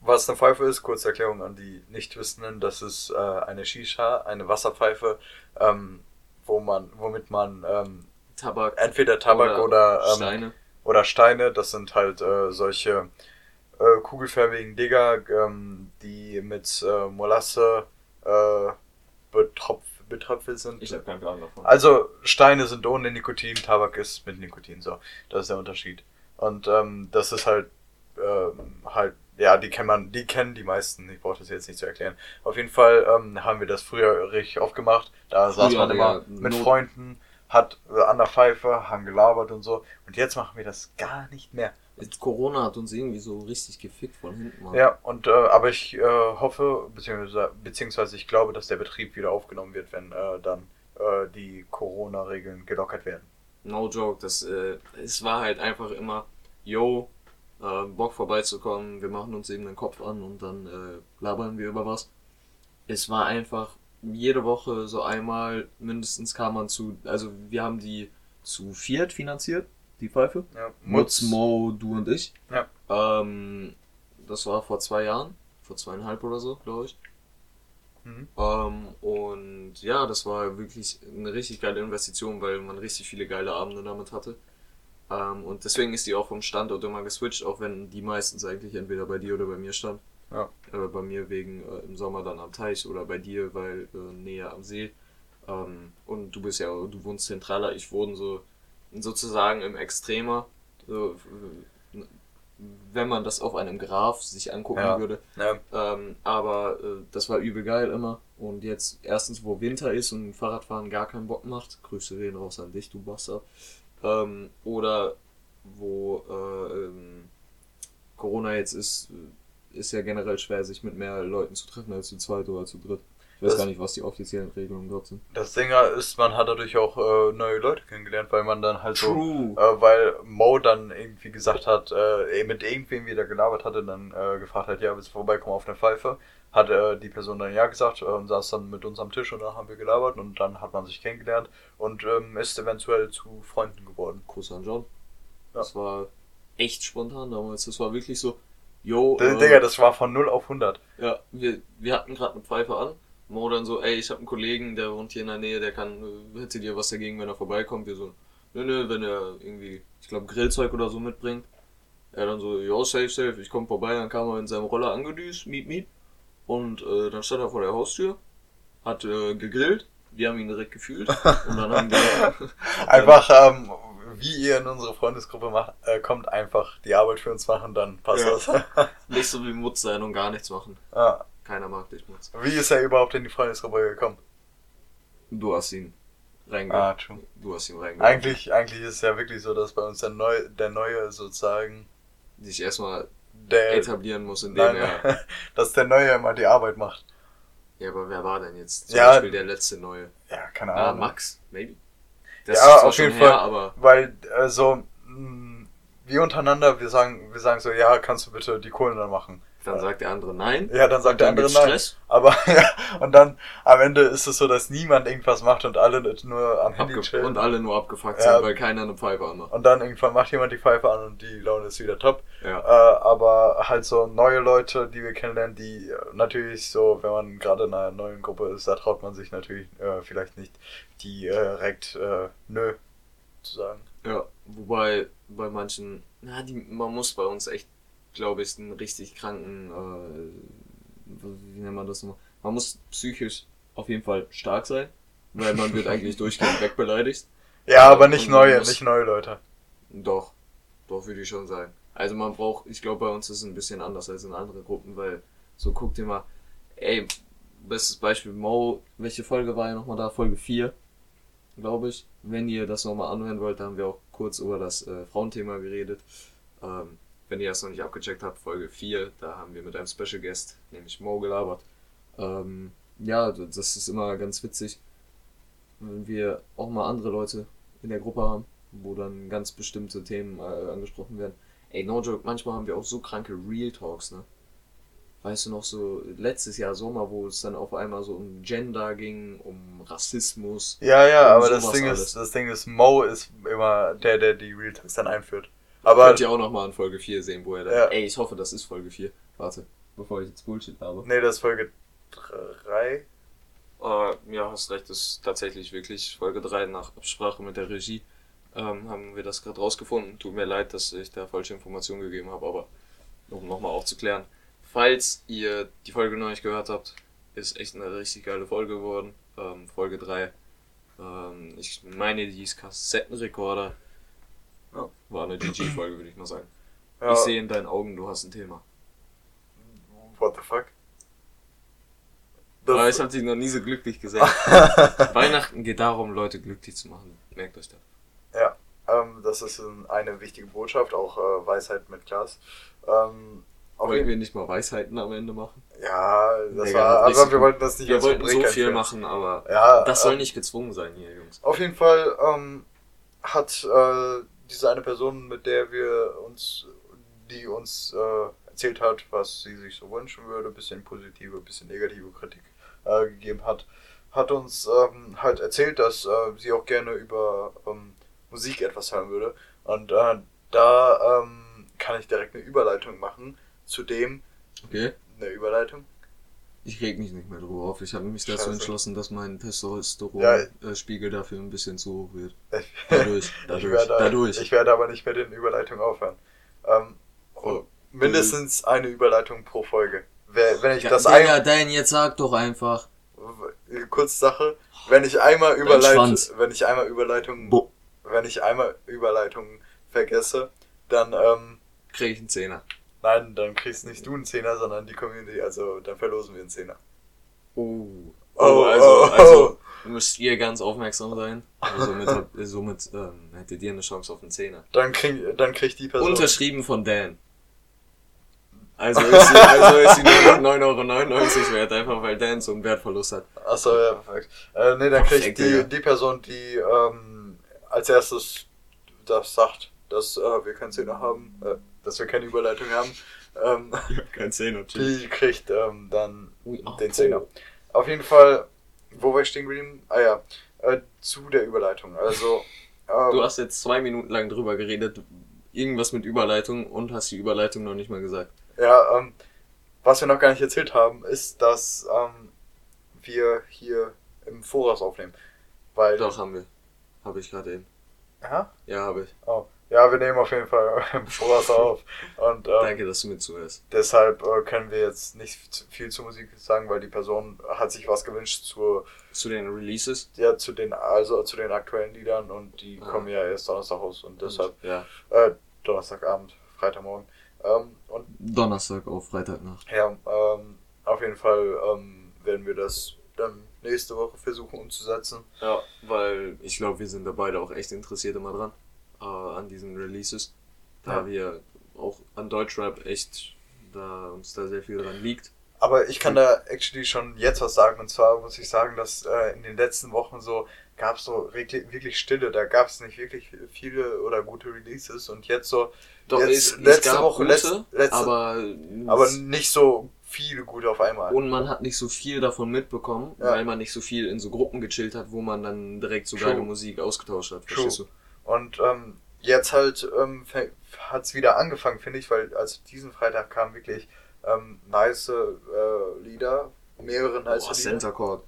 was eine Pfeife ist, kurze Erklärung an die Nichtwissenden, das ist äh, eine Shisha, eine Wasserpfeife, ähm, wo man, womit man ähm, Tabak. entweder Tabak oder, ähm, Steine. oder Steine, das sind halt äh, solche äh, kugelförmigen Digger, ähm, die mit äh, Molasse äh, betropf betröpfelt sind. Ich habe keinen Plan davon. Also Steine sind ohne Nikotin, Tabak ist mit Nikotin, so. Das ist der Unterschied. Und ähm, das ist halt ähm, halt, ja, die kennt man, die kennen die meisten, ich brauche das jetzt nicht zu erklären. Auf jeden Fall ähm, haben wir das früher richtig oft gemacht. Da saß Früher, man immer mit Not- Freunden, hat äh, an der Pfeife, haben gelabert und so. Und jetzt machen wir das gar nicht mehr. Jetzt Corona hat uns irgendwie so richtig gefickt von hinten. Mann. Ja, und äh, aber ich äh, hoffe, beziehungsweise, beziehungsweise ich glaube, dass der Betrieb wieder aufgenommen wird, wenn äh, dann äh, die Corona-Regeln gelockert werden. No joke, das, äh, es war halt einfach immer, yo, äh, Bock vorbeizukommen, wir machen uns eben den Kopf an und dann äh, labern wir über was. Es war einfach jede Woche so einmal mindestens kam man zu, also wir haben die zu viert finanziert, die Pfeife. Ja, Mutz, Mo, du und ich. Ja. Ähm, das war vor zwei Jahren, vor zweieinhalb oder so, glaube ich. Mhm. Ähm, und ja, das war wirklich eine richtig geile Investition, weil man richtig viele geile Abende damit hatte. Ähm, und deswegen ist die auch vom Standort immer geswitcht, auch wenn die meistens eigentlich entweder bei dir oder bei mir stand. Ja. Äh, bei mir wegen äh, im Sommer dann am Teich oder bei dir, weil äh, näher am See. Ähm, und du bist ja, du wohnst zentraler, ich wohne so sozusagen im Extremer. So, wenn man das auf einem Graph sich angucken Ja. würde. Ja, Ähm, aber äh, das war übel geil immer. Und jetzt erstens, wo Winter ist und Fahrradfahren gar keinen Bock macht, Grüße gehen raus an dich, du Bastard. Ähm, oder wo äh, ähm, Corona jetzt ist, ist ja generell schwer, sich mit mehr Leuten zu treffen als zu zweit oder zu dritt. Ich weiß Das- gar nicht, was die offiziellen Regelungen dort sind. das Ding ist, man hat dadurch auch äh, neue Leute kennengelernt, weil man dann halt so, True. äh, weil Mo dann irgendwie gesagt hat, äh, mit irgendwem wieder gelabert hatte, dann äh, gefragt hat, ja, willst du vorbeikommen auf eine Pfeife? Hat äh, die Person dann ja gesagt äh, und saß dann mit uns am Tisch und dann haben wir gelabert und dann hat man sich kennengelernt und ähm, ist eventuell zu Freunden geworden. Kuss an John. Ja. Das war echt spontan damals. Das war wirklich so, yo, äh, Digga, das war von 0 auf 100. Ja, wir, wir hatten gerade eine Pfeife an. Mo dann so, ey, ich habe einen Kollegen, der wohnt hier in der Nähe, der kann, äh, hätte dir was dagegen, wenn er vorbeikommt? Wir so, nö, nö, wenn er irgendwie, ich glaube, Grillzeug oder so mitbringt. Er dann so, ja, safe, safe, ich komm vorbei, dann kam er in seinem Roller angedüst, miep, miep. Und äh, dann stand er vor der Haustür, hat äh, gegrillt, wir haben ihn direkt gefühlt. und dann haben wir, Einfach, ähm, wie ihr in unsere Freundesgruppe macht, äh, kommt, einfach die Arbeit für uns machen, dann passt Ja. das. nicht so wie Mutz sein und gar nichts machen. ja. Keiner mag dich, Mutz. Wie ist er überhaupt in die Freundesgruppe gekommen? Du hast ihn reinge... Ah, true. Du hast ihn reinge... Eigentlich, eigentlich ist es ja wirklich so, dass bei uns der Neue, der Neue sozusagen, Dich erstmal der, etablieren muss, indem nein, er... dass der Neue immer die Arbeit macht. Ja, aber wer war denn jetzt zum Ja. Beispiel der letzte neue? Ja, keine Ah, Ahnung. Max, maybe. Ja, zwar auf jeden her, Fall. aber Weil, äh, so, mh, wir untereinander, wir sagen, wir sagen so, ja, kannst du bitte die Kohlen dann machen? Dann sagt der andere nein. Ja, dann sagt der dann andere gibt's nein. Stress. Aber, ja, und dann, am Ende ist es so, dass niemand irgendwas macht und alle nur am Handy Abge chillen. und alle nur abgefuckt Ja. sind, weil keiner eine Pfeife anmacht. Und dann irgendwann macht jemand die Pfeife an und die Laune ist wieder top. Ja. Äh, aber halt so neue Leute, die wir kennenlernen, die äh, natürlich so, wenn man gerade in einer neuen Gruppe ist, da traut man sich natürlich äh, vielleicht nicht direkt äh, nö zu sagen. ja. Wobei bei manchen, na, die, man muss bei uns echt, glaube ich, einen richtig kranken, äh, wie nennt man das nochmal? Man muss psychisch auf jeden Fall stark sein, weil man wird eigentlich durchgehend wegbeleidigt. Ja, aber nicht neue, muss- nicht neue Leute. Doch, doch würde ich schon sagen. Also man braucht, ich glaube bei uns ist es ein bisschen anders als in anderen Gruppen, weil so guck dir mal, ey, bestes Beispiel Mo, welche Folge war ja nochmal da? Folge 4, glaube ich. Wenn ihr das nochmal anhören wollt, da haben wir auch kurz über das äh, Frauenthema geredet. Ähm, wenn ihr das noch nicht abgecheckt habt, Folge 4, da haben wir mit einem Special Guest, nämlich Mo, gelabert. Ähm, ja, das ist immer ganz witzig, wenn wir auch mal andere Leute in der Gruppe haben, wo dann ganz bestimmte Themen äh, angesprochen werden. Ey, no joke, manchmal haben wir auch so kranke Real Talks, ne? Weißt du noch so, letztes Jahr Sommer, wo es dann auf einmal so um Gender ging, um Rassismus. Ja, ja, aber das Ding alles. ist, das Ding ist, Mo ist immer der, der die Real Talks dann einführt. Aber Könnt ihr auch nochmal in Folge 4 sehen, wo er dann. Ja. Ey, ich hoffe, das ist Folge 4. Warte, bevor ich jetzt Bullshit habe. nee, das ist Folge 3. Äh, ja, hast recht, das ist tatsächlich wirklich Folge 3 nach Absprache mit der Regie. Ähm, haben wir das gerade rausgefunden. Tut mir leid, dass ich da falsche Informationen gegeben habe, aber um nochmal aufzuklären. Falls ihr die Folge noch nicht gehört habt, ist echt eine richtig geile Folge geworden. Ähm, Folge 3. Ähm, ich meine, die ist Kassettenrekorder. Ja, war eine GG-Folge, würde ich mal sagen. Ja, Ich sehe in deinen Augen, du hast ein Thema. what the fuck? Aber ich Das, habe dich noch nie so glücklich gesehen. Weihnachten geht darum, Leute glücklich zu machen. Merkt euch das. ja, ähm, das ist ein- eine wichtige Botschaft, auch äh, Weisheit mit Glas. Ähm, jeden, wir nicht mal Weisheiten am Ende machen? ja, das Digga, war, aber wir wollten das nicht Wir wollten so viel machen, aber Ja, das soll ähm, nicht gezwungen sein hier, Jungs. Auf jeden Fall ähm, hat äh, diese eine Person, mit der wir uns, die uns äh, erzählt hat, was sie sich so wünschen würde, bisschen positive, bisschen negative Kritik äh, gegeben hat, hat uns ähm, halt erzählt, dass äh, sie auch gerne über ähm, Musik etwas hören würde. Und äh, da ähm, kann ich direkt eine Überleitung machen zu dem, Okay? eine Überleitung. Ich reg mich nicht mehr drüber auf. Ich habe mich dazu Scheiße. entschlossen, dass mein Ja. Testosteron-Spiegel dafür ein bisschen zu hoch wird. Dadurch, ich, dadurch, werde, dadurch. ich werde aber nicht mit den Überleitungen aufhören. Ähm, Oh. Mindestens eine Überleitung pro Folge. Wenn ich Ja, das Digga, ein, Dan, jetzt sag doch einfach. kurz Sache, wenn ich einmal Überleitung, wenn ich einmal Überleitung, Bo wenn ich einmal Überleitungen vergesse, dann ähm, krieg ich einen Zehner. Nein, dann kriegst nicht du einen Zehner, sondern die Community. Also dann verlosen wir einen Zehner. Oh. Oh, Oh, also, oh, also müsst ihr ganz aufmerksam sein. Also somit, somit ähm, hättet ihr eine Chance auf einen Zehner. Dann krieg, dann kriegt die Person. Unterschrieben von Dan. Also ist sie, also ist sie nur noch 9,99 Euro wert, einfach weil Dan so einen Wertverlust hat. Achso, ja, perfekt. Äh, nee, dann kriegt die, die Person, die ähm, als erstes das sagt, dass äh, wir keinen Zehner haben, äh, dass wir keine Überleitung haben, ähm, Kein Zehner, die kriegt ähm, dann Ui, ach, den Zehner. Auf jeden Fall, wo war ich stehen geblieben? Ah ja, äh, zu der Überleitung. Also, ähm, Du hast jetzt zwei Minuten lang drüber geredet, irgendwas mit Überleitung und hast die Überleitung noch nicht mal gesagt. ja, ähm, was wir noch gar nicht erzählt haben, ist, dass ähm, wir hier im Voraus aufnehmen. Weil, Doch, haben wir. Habe ich gerade eben. Aha. Ja, habe ich. Oh. Ja, wir nehmen auf jeden Fall im Voraus auf. Und ähm, Danke, dass du mir zuhörst. deshalb äh, können wir jetzt nicht viel zur Musik sagen, weil die Person hat sich was gewünscht zur, Zu den Releases. ja, zu den, also zu den aktuellen Liedern und die Ah. kommen ja erst Donnerstag raus und deshalb, Ja. äh, Donnerstagabend, Freitagmorgen. Ähm, und Donnerstag auf Freitagnacht. ja, ähm, auf jeden Fall ähm, werden wir das dann nächste Woche versuchen umzusetzen. Ja, weil ich glaube, wir sind da beide auch echt interessiert immer dran. Äh, an diesen Releases. Da Ja. wir auch an Deutschrap echt, da uns da sehr viel dran liegt. Aber ich kann da actually schon jetzt was sagen. Und zwar muss ich sagen, dass äh, in den letzten Wochen so gab es so wirklich, Stille. Da gab es nicht wirklich viele oder gute Releases. Und jetzt so, Doch, Jetzt, es, letzte es Woche, gute, letzte- aber, aber nicht so viele gute auf einmal. und man hat nicht so viel davon mitbekommen, Ja. weil man nicht so viel in so Gruppen gechillt hat, wo man dann direkt so True. geile Musik ausgetauscht hat. True. Verstehst du? Und ähm, jetzt halt ähm, hat es wieder angefangen, finde ich, weil also diesen Freitag kamen wirklich ähm, nice äh, Lieder, mehrere nice Boah, Lieder. Center Court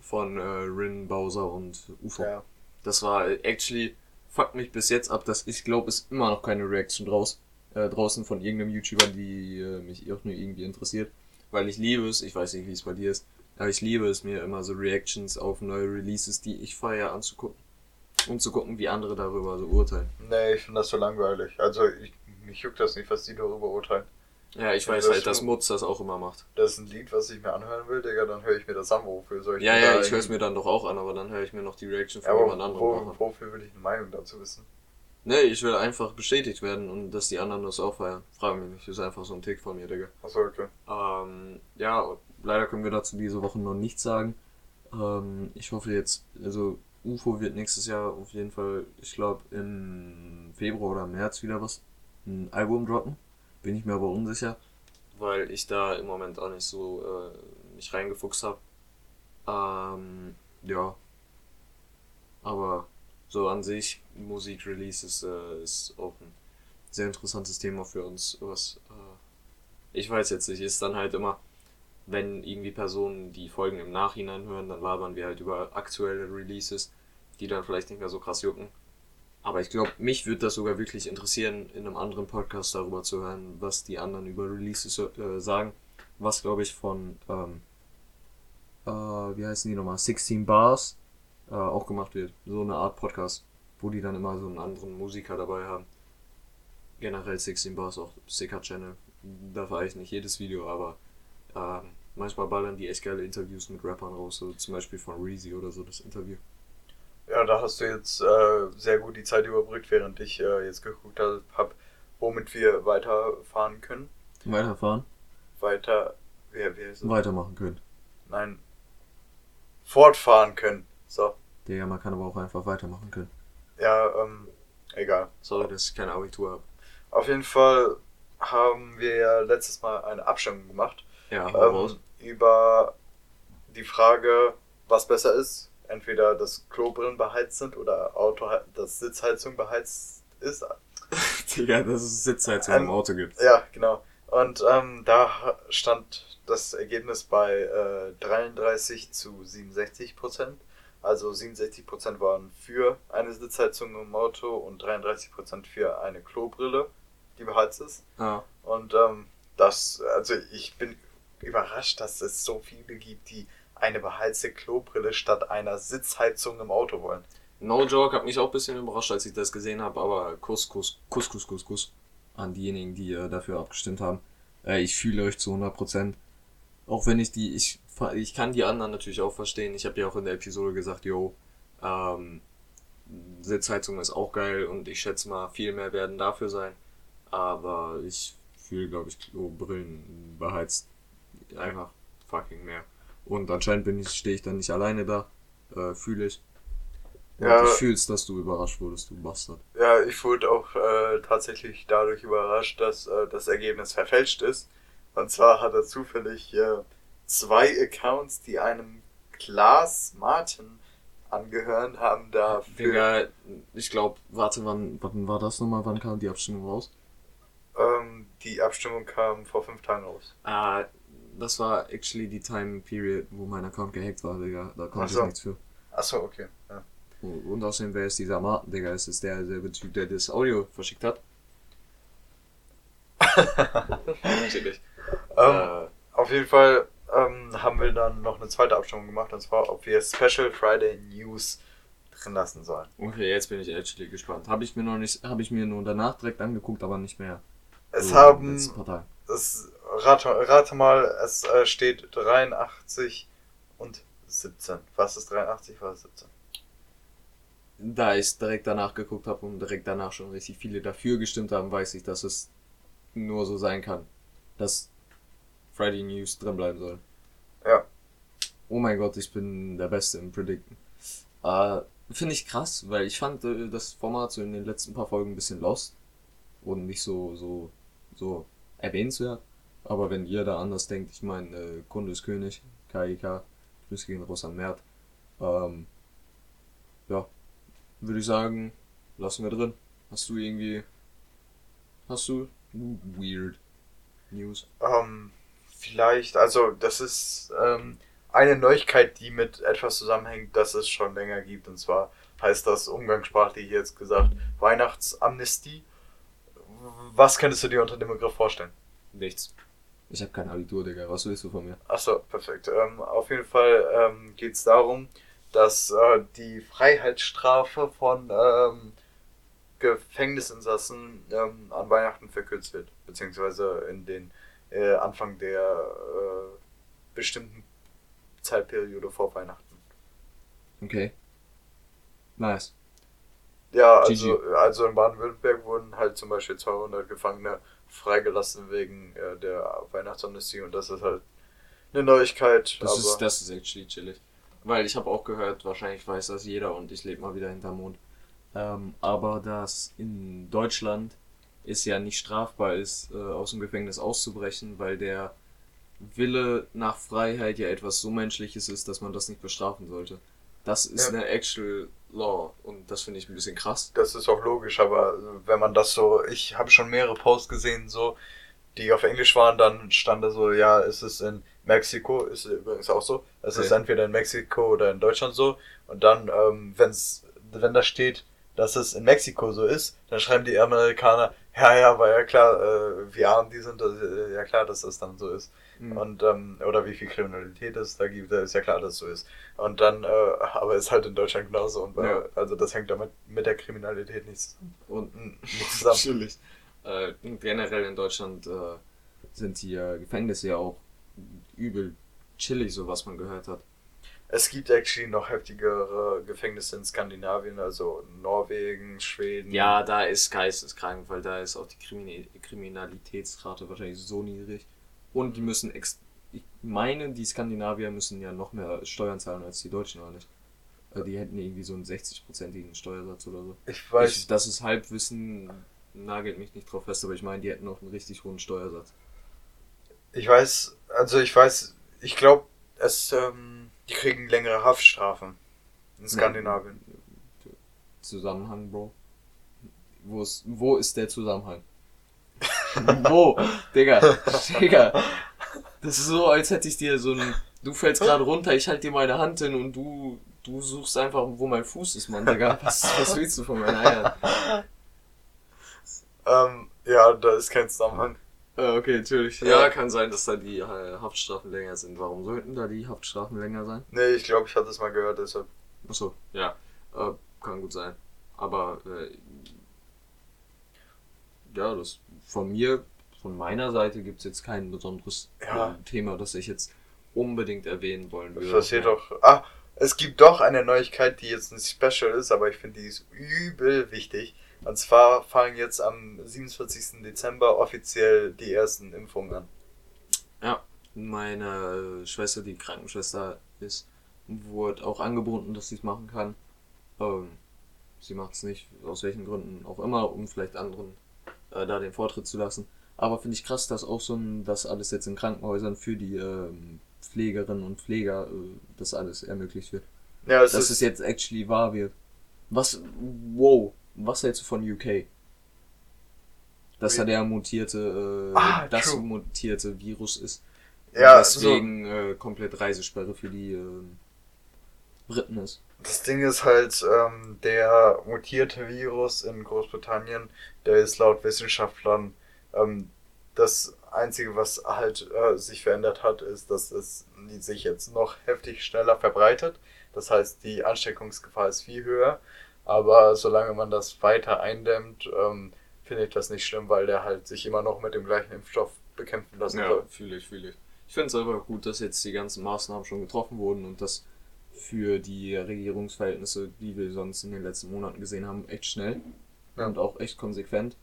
von äh, Rin, Bowser und UFO. Ja. Das war äh, actually, fuckt mich bis jetzt ab, dass ich glaube, ist immer noch keine Reaction draus, äh, draußen von irgendeinem YouTuber, die äh, mich auch nur irgendwie interessiert. Weil ich liebe es, ich weiß nicht, wie es bei dir ist, aber ich liebe es mir immer so Reactions auf neue Releases, die ich feiere, anzugucken. Um zu gucken, wie andere darüber so urteilen. Nee, ich finde das so langweilig. Also ich, mich juckt das nicht, was die darüber urteilen. Ja, ich weiß halt, dass. Mutz das auch immer macht. Das ist ein Lied, was ich mir anhören will, Digga, dann höre ich mir das an. Wofür soll ich Ja, ja, ich höre es mir dann doch auch an, aber dann höre ich mir noch die Reaction von Ja, jemand anderem machen. wofür will ich eine Meinung dazu wissen? Nee, ich will einfach bestätigt werden und dass die anderen das auch feiern. Frag mich nicht, ist einfach so ein Tick von mir, Digga. Achso, okay. Ähm, ja, leider können wir dazu diese Woche noch nichts sagen. Ähm, ich hoffe jetzt, also UFO wird nächstes Jahr auf jeden Fall, ich glaube im Februar oder März wieder was, ein Album droppen. Bin ich mir aber unsicher, weil ich da im Moment auch nicht so äh, mich reingefuchst habe. Ähm, ja. Aber so an sich, Musik-Releases äh, ist auch ein sehr interessantes Thema für uns, was äh, ich weiß jetzt nicht, ist dann halt immer, wenn irgendwie Personen die Folgen im Nachhinein hören, dann labern wir halt über aktuelle Releases, die dann vielleicht nicht mehr so krass jucken. Aber ich glaube, mich würde das sogar wirklich interessieren, in einem anderen Podcast darüber zu hören, was die anderen über Releases äh, sagen. Was, glaube ich, von, ähm, äh, wie heißen die nochmal, 16 Bars äh, auch gemacht wird. So eine Art Podcast, wo die dann immer so einen anderen Musiker dabei haben. Generell 16 Bars auch sicker Channel. Da fahre ich nicht jedes Video, aber ähm, manchmal ballern die echt geile Interviews mit Rappern raus, so zum Beispiel von Reezy oder so das Interview. Ja, da hast du jetzt äh, sehr gut die Zeit überbrückt, während ich äh, jetzt geguckt habe, womit wir weiterfahren können. Weiterfahren? Weiter. Wer, wer ist es? Weitermachen können. Nein. Fortfahren können. So. Ja, man kann aber auch einfach weitermachen können. Ja, ähm, egal. Sorry, dass ich kein Abitur habe. Auf jeden Fall haben wir ja letztes Mal eine Abstimmung gemacht. Ja. Ähm, über die Frage, was besser ist. Entweder dass Klobrillen beheizt sind oder Auto, dass Sitzheizung beheizt ist. Digga, dass es Sitzheizung im Auto gibt. Ja, genau. Und ähm, da stand das Ergebnis bei äh, 33 zu 67 Prozent. Also 67 Prozent waren für eine Sitzheizung im Auto und 33 Prozent für eine Klobrille, die beheizt ist. Ja. Und ähm, das, also ich bin überrascht, dass es so viele gibt, die eine beheizte Klobrille statt einer Sitzheizung im Auto wollen. No joke, hat mich auch ein bisschen überrascht, als ich das gesehen habe, aber Kuss, Kuss, Kuss, Kuss, Kuss, Kuss an diejenigen, die äh, dafür abgestimmt haben. Äh, ich fühle euch zu 100 Prozent. Auch wenn ich die, ich, ich kann die anderen natürlich auch verstehen. Ich habe ja auch in der Episode gesagt, yo, ähm, Sitzheizung ist auch geil und ich schätze mal, viel mehr werden dafür sein. Aber ich fühle, glaube ich, Brillen beheizt einfach fucking mehr. Und anscheinend bin ich, stehe ich dann nicht alleine da, äh, fühle ich. Und Ja. du fühlst, dass du überrascht wurdest, du Bastard. Ja, ich wurde auch äh, tatsächlich dadurch überrascht, dass äh, das Ergebnis verfälscht ist. Und zwar hat er zufällig äh, zwei Accounts, die einem Klaas Martin angehören, haben dafür ich glaube, warte, wann, wann war das nochmal? Wann kam die Abstimmung raus? ähm, die Abstimmung kam vor fünf Tagen raus. Ah, das war actually die Time Period, wo mein Account gehackt war, Digga. Da konnte so. ich nichts für. Achso, okay. Ja. Und außerdem, wer ist dieser Martin, Digga? Ist es derselbe Typ, der das Audio verschickt hat? Natürlich. Ähm, Auf jeden Fall ähm, haben wir dann noch eine zweite Abstimmung gemacht, und zwar, ob wir Special Friday News drin lassen sollen. Okay, jetzt bin ich actually gespannt. Habe ich mir noch nicht, habe ich mir nur danach direkt angeguckt, aber nicht mehr. Es So, haben, es, rate, rate mal, es äh, steht 83 und 17. Was ist 83, was ist 17? Da ich direkt danach geguckt habe und direkt danach schon richtig viele dafür gestimmt haben, weiß ich, dass es nur so sein kann, dass Friday News drin bleiben soll. Ja. Oh mein Gott, ich bin der Beste im Predicten. Äh, Finde ich krass, weil ich fand äh, das Format so in den letzten paar Folgen ein bisschen lost und nicht so, so, so erwähnenswert. Aber wenn ihr da anders denkt, ich meine, äh, Kunde ist König, KIK, Grüße gehen raus an Mert. Ähm, ja, würde ich sagen, lassen wir drin. Hast du irgendwie, hast du weird News? Ähm, vielleicht, also das ist ähm, eine Neuigkeit, die mit etwas zusammenhängt, das es schon länger gibt. Und zwar heißt das umgangssprachlich jetzt gesagt Weihnachtsamnestie. Was könntest du dir unter dem Begriff vorstellen? Nichts. Ich habe kein Abitur, Digga. Was willst du von mir? Achso, perfekt. Ähm, auf jeden Fall ähm, geht es darum, dass äh, die Freiheitsstrafe von ähm, Gefängnisinsassen ähm, an Weihnachten verkürzt wird, beziehungsweise in den äh, Anfang der äh, bestimmten Zeitperiode vor Weihnachten. Okay. Nice. Ja, also, also in Baden-Württemberg wurden halt zum Beispiel 200 Gefangene freigelassen wegen äh, der Weihnachtsamnestie und das ist halt eine Neuigkeit. Das ist, das ist actually chillig. Weil ich habe auch gehört, wahrscheinlich weiß das jeder und ich lebe mal wieder hinterm Mond. Ähm, aber dass in Deutschland es ja nicht strafbar ist, äh, aus dem Gefängnis auszubrechen, weil der Wille nach Freiheit ja etwas so Menschliches ist, dass man das nicht bestrafen sollte. Das ist Ja. eine actual law und das finde ich ein bisschen krass. Das ist auch logisch, aber wenn man das so, ich habe schon mehrere Posts gesehen, so, die auf Englisch waren, dann stand da so, ja, es ist in Mexiko ist übrigens auch so. Es ist Okay. entweder in Mexiko oder in Deutschland so. Und dann, ähm, wenn's, wenn da steht, dass es in Mexiko so ist, dann schreiben die Amerikaner, ja, ja, war ja klar, äh, wie arm die sind, äh, ja klar, dass das dann so ist. Mhm. Und, ähm, oder wie viel Kriminalität es da gibt, da ist ja klar, dass es so ist. Und dann, äh, aber ist halt in Deutschland genauso. Und bei, Ja. also das hängt damit mit der Kriminalität nichts, Und n- nicht zusammen. Natürlich. Äh, generell in Deutschland äh, sind die äh, Gefängnisse ja auch übel chillig, so was man gehört hat. Es gibt actually noch heftigere Gefängnisse in Skandinavien, also Norwegen, Schweden. Ja, da ist geisteskrank, weil da ist auch die Kriminalitätsrate wahrscheinlich so niedrig. Und die müssen ex ich meine, die Skandinavier müssen ja noch mehr Steuern zahlen als die Deutschen, oder nicht? Äh, Die hätten irgendwie so einen 60-prozentigen Steuersatz oder so. Ich weiß, Ich, das ist Halbwissen, nagelt mich nicht drauf fest, aber ich meine, die hätten noch einen richtig hohen Steuersatz. ich weiß, also ich weiß, ich glaube, es, ähm, die kriegen längere Haftstrafen in Skandinavien. Zusammenhang, Bro. Wo ist, wo ist der Zusammenhang? wo? Digga, Digga. Das ist so, als hätte ich dir so ein, du fällst gerade runter, ich halte dir meine Hand hin und du, du suchst einfach, wo mein Fuß ist, Mann, Digga. Was, was willst du von meinen Eiern? Ähm, ja, da ist kein Zusammenhang. Äh, okay, natürlich. Ja. Ja, kann sein, dass da die äh, Haftstrafen länger sind. Warum sollten da die Haftstrafen länger sein? Nee, ich glaube, ich hatte es mal gehört, deshalb. Achso, ja. Äh, kann gut sein. Aber äh, ja, das von mir, von meiner Seite gibt's jetzt kein besonderes Ja. äh, Thema, das ich jetzt unbedingt erwähnen wollen würde. Das passiert doch. Ah, es gibt doch eine Neuigkeit, die jetzt nicht special ist, aber ich finde, die ist übel wichtig. Und zwar fangen jetzt am 27. Dezember offiziell die ersten Impfungen an. Meine äh, Schwester, die Krankenschwester ist, wurde auch angeboten, dass sie es machen kann. Ähm, sie macht es nicht, aus welchen Gründen auch immer, um vielleicht anderen äh, da den Vortritt zu lassen. Aber finde ich krass, dass auch so ein, das alles jetzt in Krankenhäusern für die ähm, Pflegerinnen und Pfleger äh, das alles ermöglicht wird. Ja, es dass ist, es jetzt actually wahr wird. Was, wow, was hältst du von UK? Dass da der mutierte, äh, Ah, das true. mutierte Virus ist. ja, Und so, deswegen äh, komplett Reisesperre für die ähm, Briten ist. das Ding ist halt, ähm, der mutierte Virus in Großbritannien, der ist laut Wissenschaftlern, ähm, das Einzige, was halt äh, sich verändert hat, ist, dass es sich jetzt noch heftig schneller verbreitet. Das heißt, die Ansteckungsgefahr ist viel höher. Aber solange man das weiter eindämmt, ähm, finde ich das nicht schlimm, weil der halt sich immer noch mit dem gleichen Impfstoff bekämpfen lassen Ja, soll. fühle ich, fühle ich. Ich finde es einfach gut, dass jetzt die ganzen Maßnahmen schon getroffen wurden und das für die Regierungsverhältnisse, die wir sonst in den letzten Monaten gesehen haben, echt schnell Ja. und auch echt konsequent.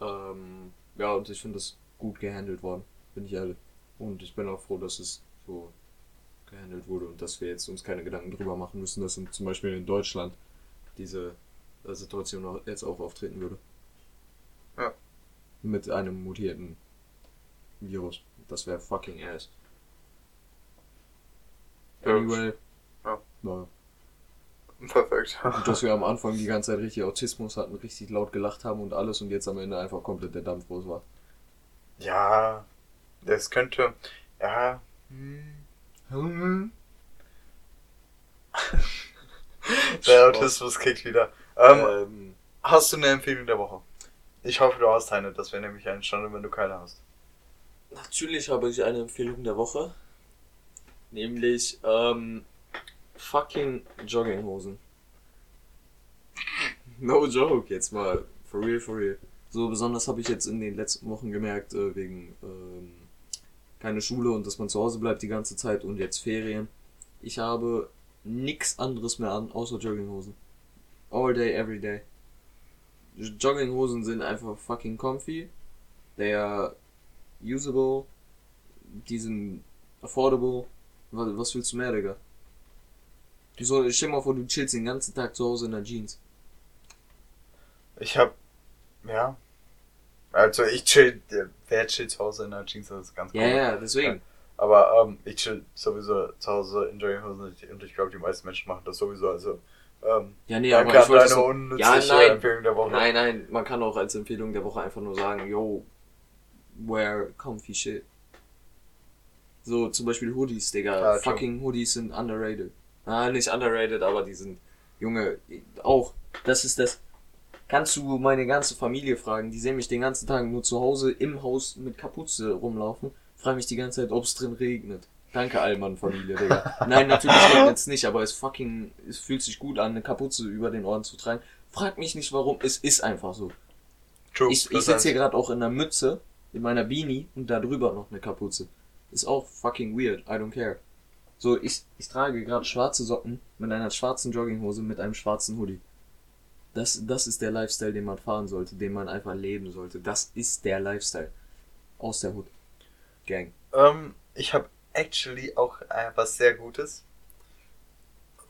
Ähm, ja, und ich finde das gut gehandelt worden, bin ich ehrlich. Und ich bin auch froh, dass es so gehandelt wurde und dass wir jetzt uns keine Gedanken drüber machen müssen, dass zum Beispiel in Deutschland diese äh, Situation auch jetzt auch auftreten würde. Ja. Mit einem mutierten Virus. Das wäre fucking ass. Anyway. Ja. Na, Perfekt. gut, dass wir am Anfang die ganze Zeit richtig Autismus hatten, richtig laut gelacht haben und alles und jetzt am Ende einfach komplett der Dampf raus war. Ja, das könnte. Ja. Hm. Der Autismus kickt wieder. Ähm, Ähm, hast du eine Empfehlung der Woche? Ich hoffe, du hast eine. Das wäre nämlich eine Stunde, wenn du keine hast. Natürlich habe ich eine Empfehlung der Woche. Nämlich, ähm, fucking Jogginghosen. No joke, jetzt mal. For real, for real. So besonders habe ich jetzt in den letzten Wochen gemerkt, äh, wegen ähm, keine Schule und dass man zu Hause bleibt die ganze Zeit und jetzt Ferien. Ich habe nix anderes mehr an, außer Jogginghosen. All day, every day. Jogginghosen sind einfach fucking comfy. They are usable. Die sind affordable. Was, was willst du mehr, Digga? So, stell dir mal vor, du chillst den ganzen Tag zu Hause in der Jeans. Ich hab. Ja. Also, ich chill. Wer chillt zu Hause in der Jeans? Das ist ganz Ja, komisch. ja, deswegen. Aber ähm, ich chill sowieso zu Hause in Jogginghosen und ich- und ich glaube, die meisten Menschen machen das sowieso. Also, ähm, Ja, nee, aber ich wollte so, unnützliche Ja, nein. Empfehlung der Woche. Nein, nein, man kann auch als Empfehlung der Woche einfach nur sagen, yo, wear comfy shit. So zum Beispiel Hoodies, Digga. Ja. Fucking Hoodies sind underrated. Ah, nicht underrated, aber die sind, Junge, auch, das ist das. Kannst du meine ganze Familie fragen, die sehen mich den ganzen Tag nur zu Hause im Haus mit Kapuze rumlaufen, fragen mich die ganze Zeit, ob es drin regnet. Danke, Allmann-Familie, Digga. Nein, natürlich regnet es nicht, aber es fucking, es fühlt sich gut an, eine Kapuze über den Ohren zu tragen. Frag mich nicht warum, es ist einfach so. True. Ich, ich sitze hier gerade auch in einer Mütze, in meiner Beanie und da drüber noch eine Kapuze. Ist auch fucking weird, I don't care. So, ich, ich trage gerade schwarze Socken mit einer schwarzen Jogginghose mit einem schwarzen Hoodie. Das, das ist der Lifestyle, den man fahren sollte, den man einfach leben sollte. Das ist der Lifestyle. Aus der Hood. Gang. Ähm, ich habe actually auch äh, was sehr Gutes.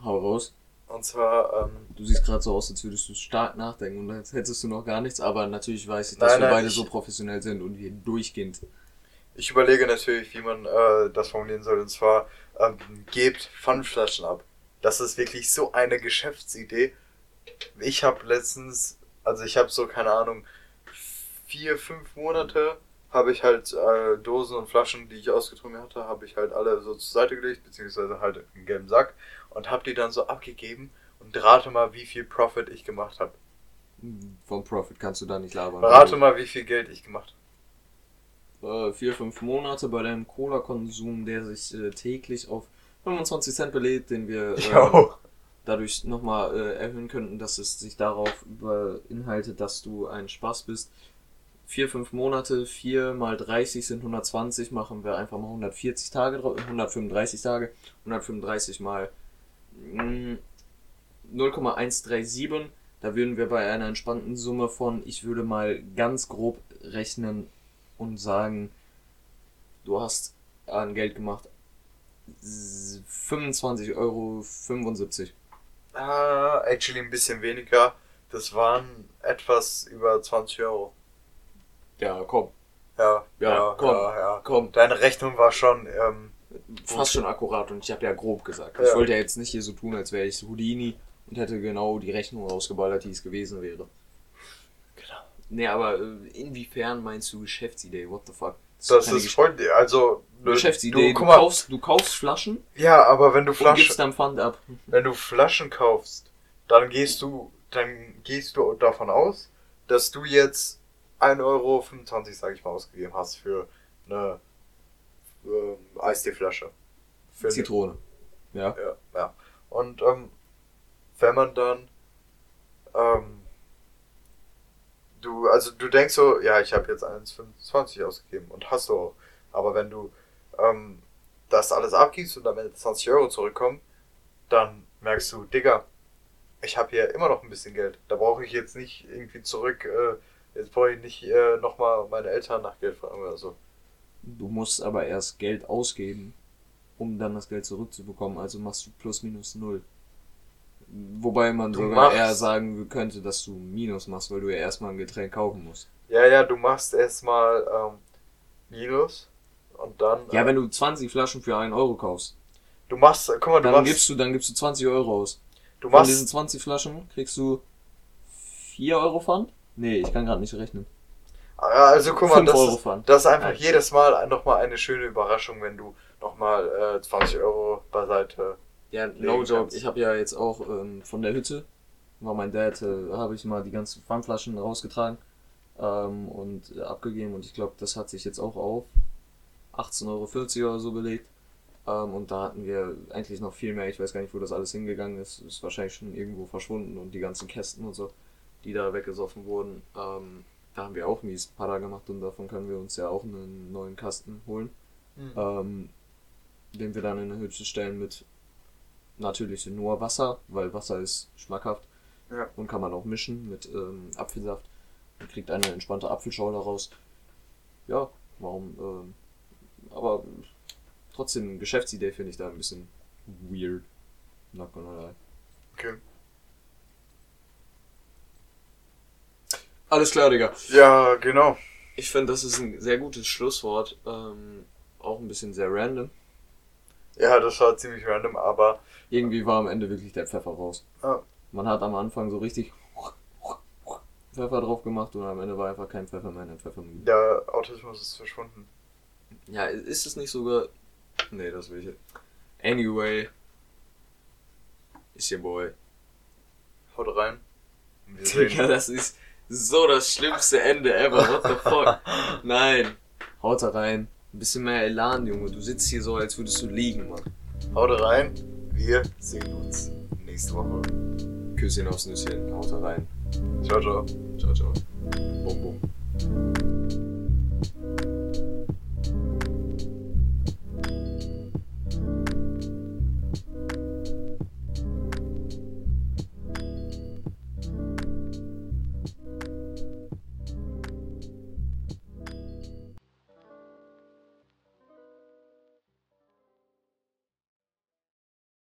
Hau raus. Und zwar, ähm, Du siehst gerade so aus, als würdest du stark nachdenken und als hättest du noch gar nichts, aber natürlich weiß ich, dass Nein, wir nein, beide ich- so professionell sind und wir durchgehend. Ich überlege natürlich, wie man äh, das formulieren soll. Und zwar, ähm, gebt Pfandflaschen ab. Das ist wirklich so eine Geschäftsidee. Ich habe letztens, also ich habe so, keine Ahnung, vier, fünf Monate habe ich halt äh, Dosen und Flaschen, die ich ausgetrunken hatte, habe ich halt alle so zur Seite gelegt, beziehungsweise halt in einen gelben Sack und habe die dann so abgegeben und rate mal, wie viel Profit ich gemacht habe. Vom Profit kannst du da nicht labern. Rate mal, wie viel Geld ich gemacht äh, vier, fünf Monate bei deinem Cola-Konsum, der sich äh, täglich auf 25 Cent belädt, den wir äh, dadurch nochmal äh, erhöhen könnten, dass es sich darauf beinhaltet, dass du ein Spaß bist. Vier, fünf Monate, vier mal 30 sind 120, machen wir einfach mal 140 Tage drauf, 135 Tage, 135 mal mm, 0,137, da würden wir bei einer entspannten Summe von, ich würde mal ganz grob rechnen und sagen, du hast an Geld gemacht 25,75 Euro. Ah, actually ein bisschen weniger. Das waren etwas über 20 Euro. Ja, komm, Ja, Ja, ja, komm. ja, ja. komm. Deine Rechnung war schon, ähm, Fast schon akkurat und ich habe ja grob gesagt. Ich wollte ja jetzt nicht hier so tun, als wäre ich Houdini und hätte genau die Rechnung rausgeballert, die es gewesen wäre. Nee, aber äh, inwiefern meinst du Geschäftsidee? What the fuck? das keine ist voll, also, Gesch- Geschäftsidee. Du, mal, kaufst, du kaufst Flaschen ja, aber wenn du Flaschen, gibst dann Pfand ab. wenn du Flaschen kaufst, dann gehst du, dann gehst du davon aus, dass du jetzt 1,25 Euro, sag ich mal, ausgegeben hast für eine ähm, Eistee-Flasche. Für eine- Zitrone. Ja. Ja, ja. Und ähm, wenn man dann ähm, du, also du denkst so, ja, ich habe jetzt 1,25 ausgegeben und hast du auch. Aber wenn du ähm, das alles abgibst und am Ende 20 Euro zurückkommen, dann merkst du, Digga, ich habe hier immer noch ein bisschen Geld. Da brauche ich jetzt nicht irgendwie zurück, äh, jetzt brauche ich nicht äh, nochmal meine Eltern nach Geld fragen oder so. Du musst aber erst Geld ausgeben, um dann das Geld zurückzubekommen. Also machst du plus minus null. Wobei man Du sogar machst- eher sagen könnte, dass du Minus machst, weil du ja erstmal ein Getränk kaufen musst. Ja, ja, du machst erstmal ähm, Minus und dann. Ja, äh, wenn du 20 Flaschen für 1 Euro kaufst, Du machst, guck mal, du dann machst, gibst du, dann gibst du 20 Euro aus. du Von diesen machst, 20 Flaschen kriegst du 4 Euro Pfand? Nee, ich kann gerade nicht rechnen. also guck mal, 5 das ist, das ist einfach Nein. jedes Mal nochmal eine schöne Überraschung, wenn du nochmal äh, 20 Euro beiseite. Ja, no joke. Ich habe ja jetzt auch ähm, von der Hütte, war mein Dad, äh, habe ich mal die ganzen Pfandflaschen rausgetragen ähm, und äh, abgegeben und ich glaube, das hat sich jetzt auch auf 18,40 Euro oder so belegt. Ähm, und da hatten wir eigentlich noch viel mehr. Ich weiß gar nicht, wo das alles hingegangen ist. Ist wahrscheinlich schon irgendwo verschwunden und die ganzen Kästen und so, die da weggesoffen wurden. Ähm, da haben wir auch mies Para gemacht und davon können wir uns ja auch einen neuen Kasten holen ähm, den wir dann in eine Hütte stellen mit natürlich nur Wasser, weil Wasser ist schmackhaft Ja. und kann man auch mischen mit ähm, Apfelsaft. Man kriegt eine entspannte Apfelschorle raus. Ja, warum? Ähm, aber trotzdem Geschäftsidee finde ich da ein bisschen weird. Not gonna lie. Okay. Alles klar, Digga. Ja, genau. Ich finde, das ist ein sehr gutes Schlusswort. Ähm, auch ein bisschen sehr random. Ja, das war ziemlich random, aber Irgendwie war am Ende wirklich der Pfeffer raus. Ja. Man hat am Anfang so richtig Pfeffer drauf gemacht und am Ende war einfach kein Pfeffer mehr in der Pfeffermühle. der Autismus ist verschwunden. Ja, ist es nicht sogar Nee, das will ich nicht. Anyway. Ist your boy. Haut rein. Wir Digga, das ist so das schlimmste Ende ever. What the fuck? Nein. Haut da rein. Ein bisschen mehr Elan, Junge. Du sitzt hier so, als würdest du liegen, Mann. Haut rein. Wir sehen uns nächste Woche. Küsschen aufs Nüsschen. Haut rein. Ciao, ciao. Ciao, ciao. Bum, bum.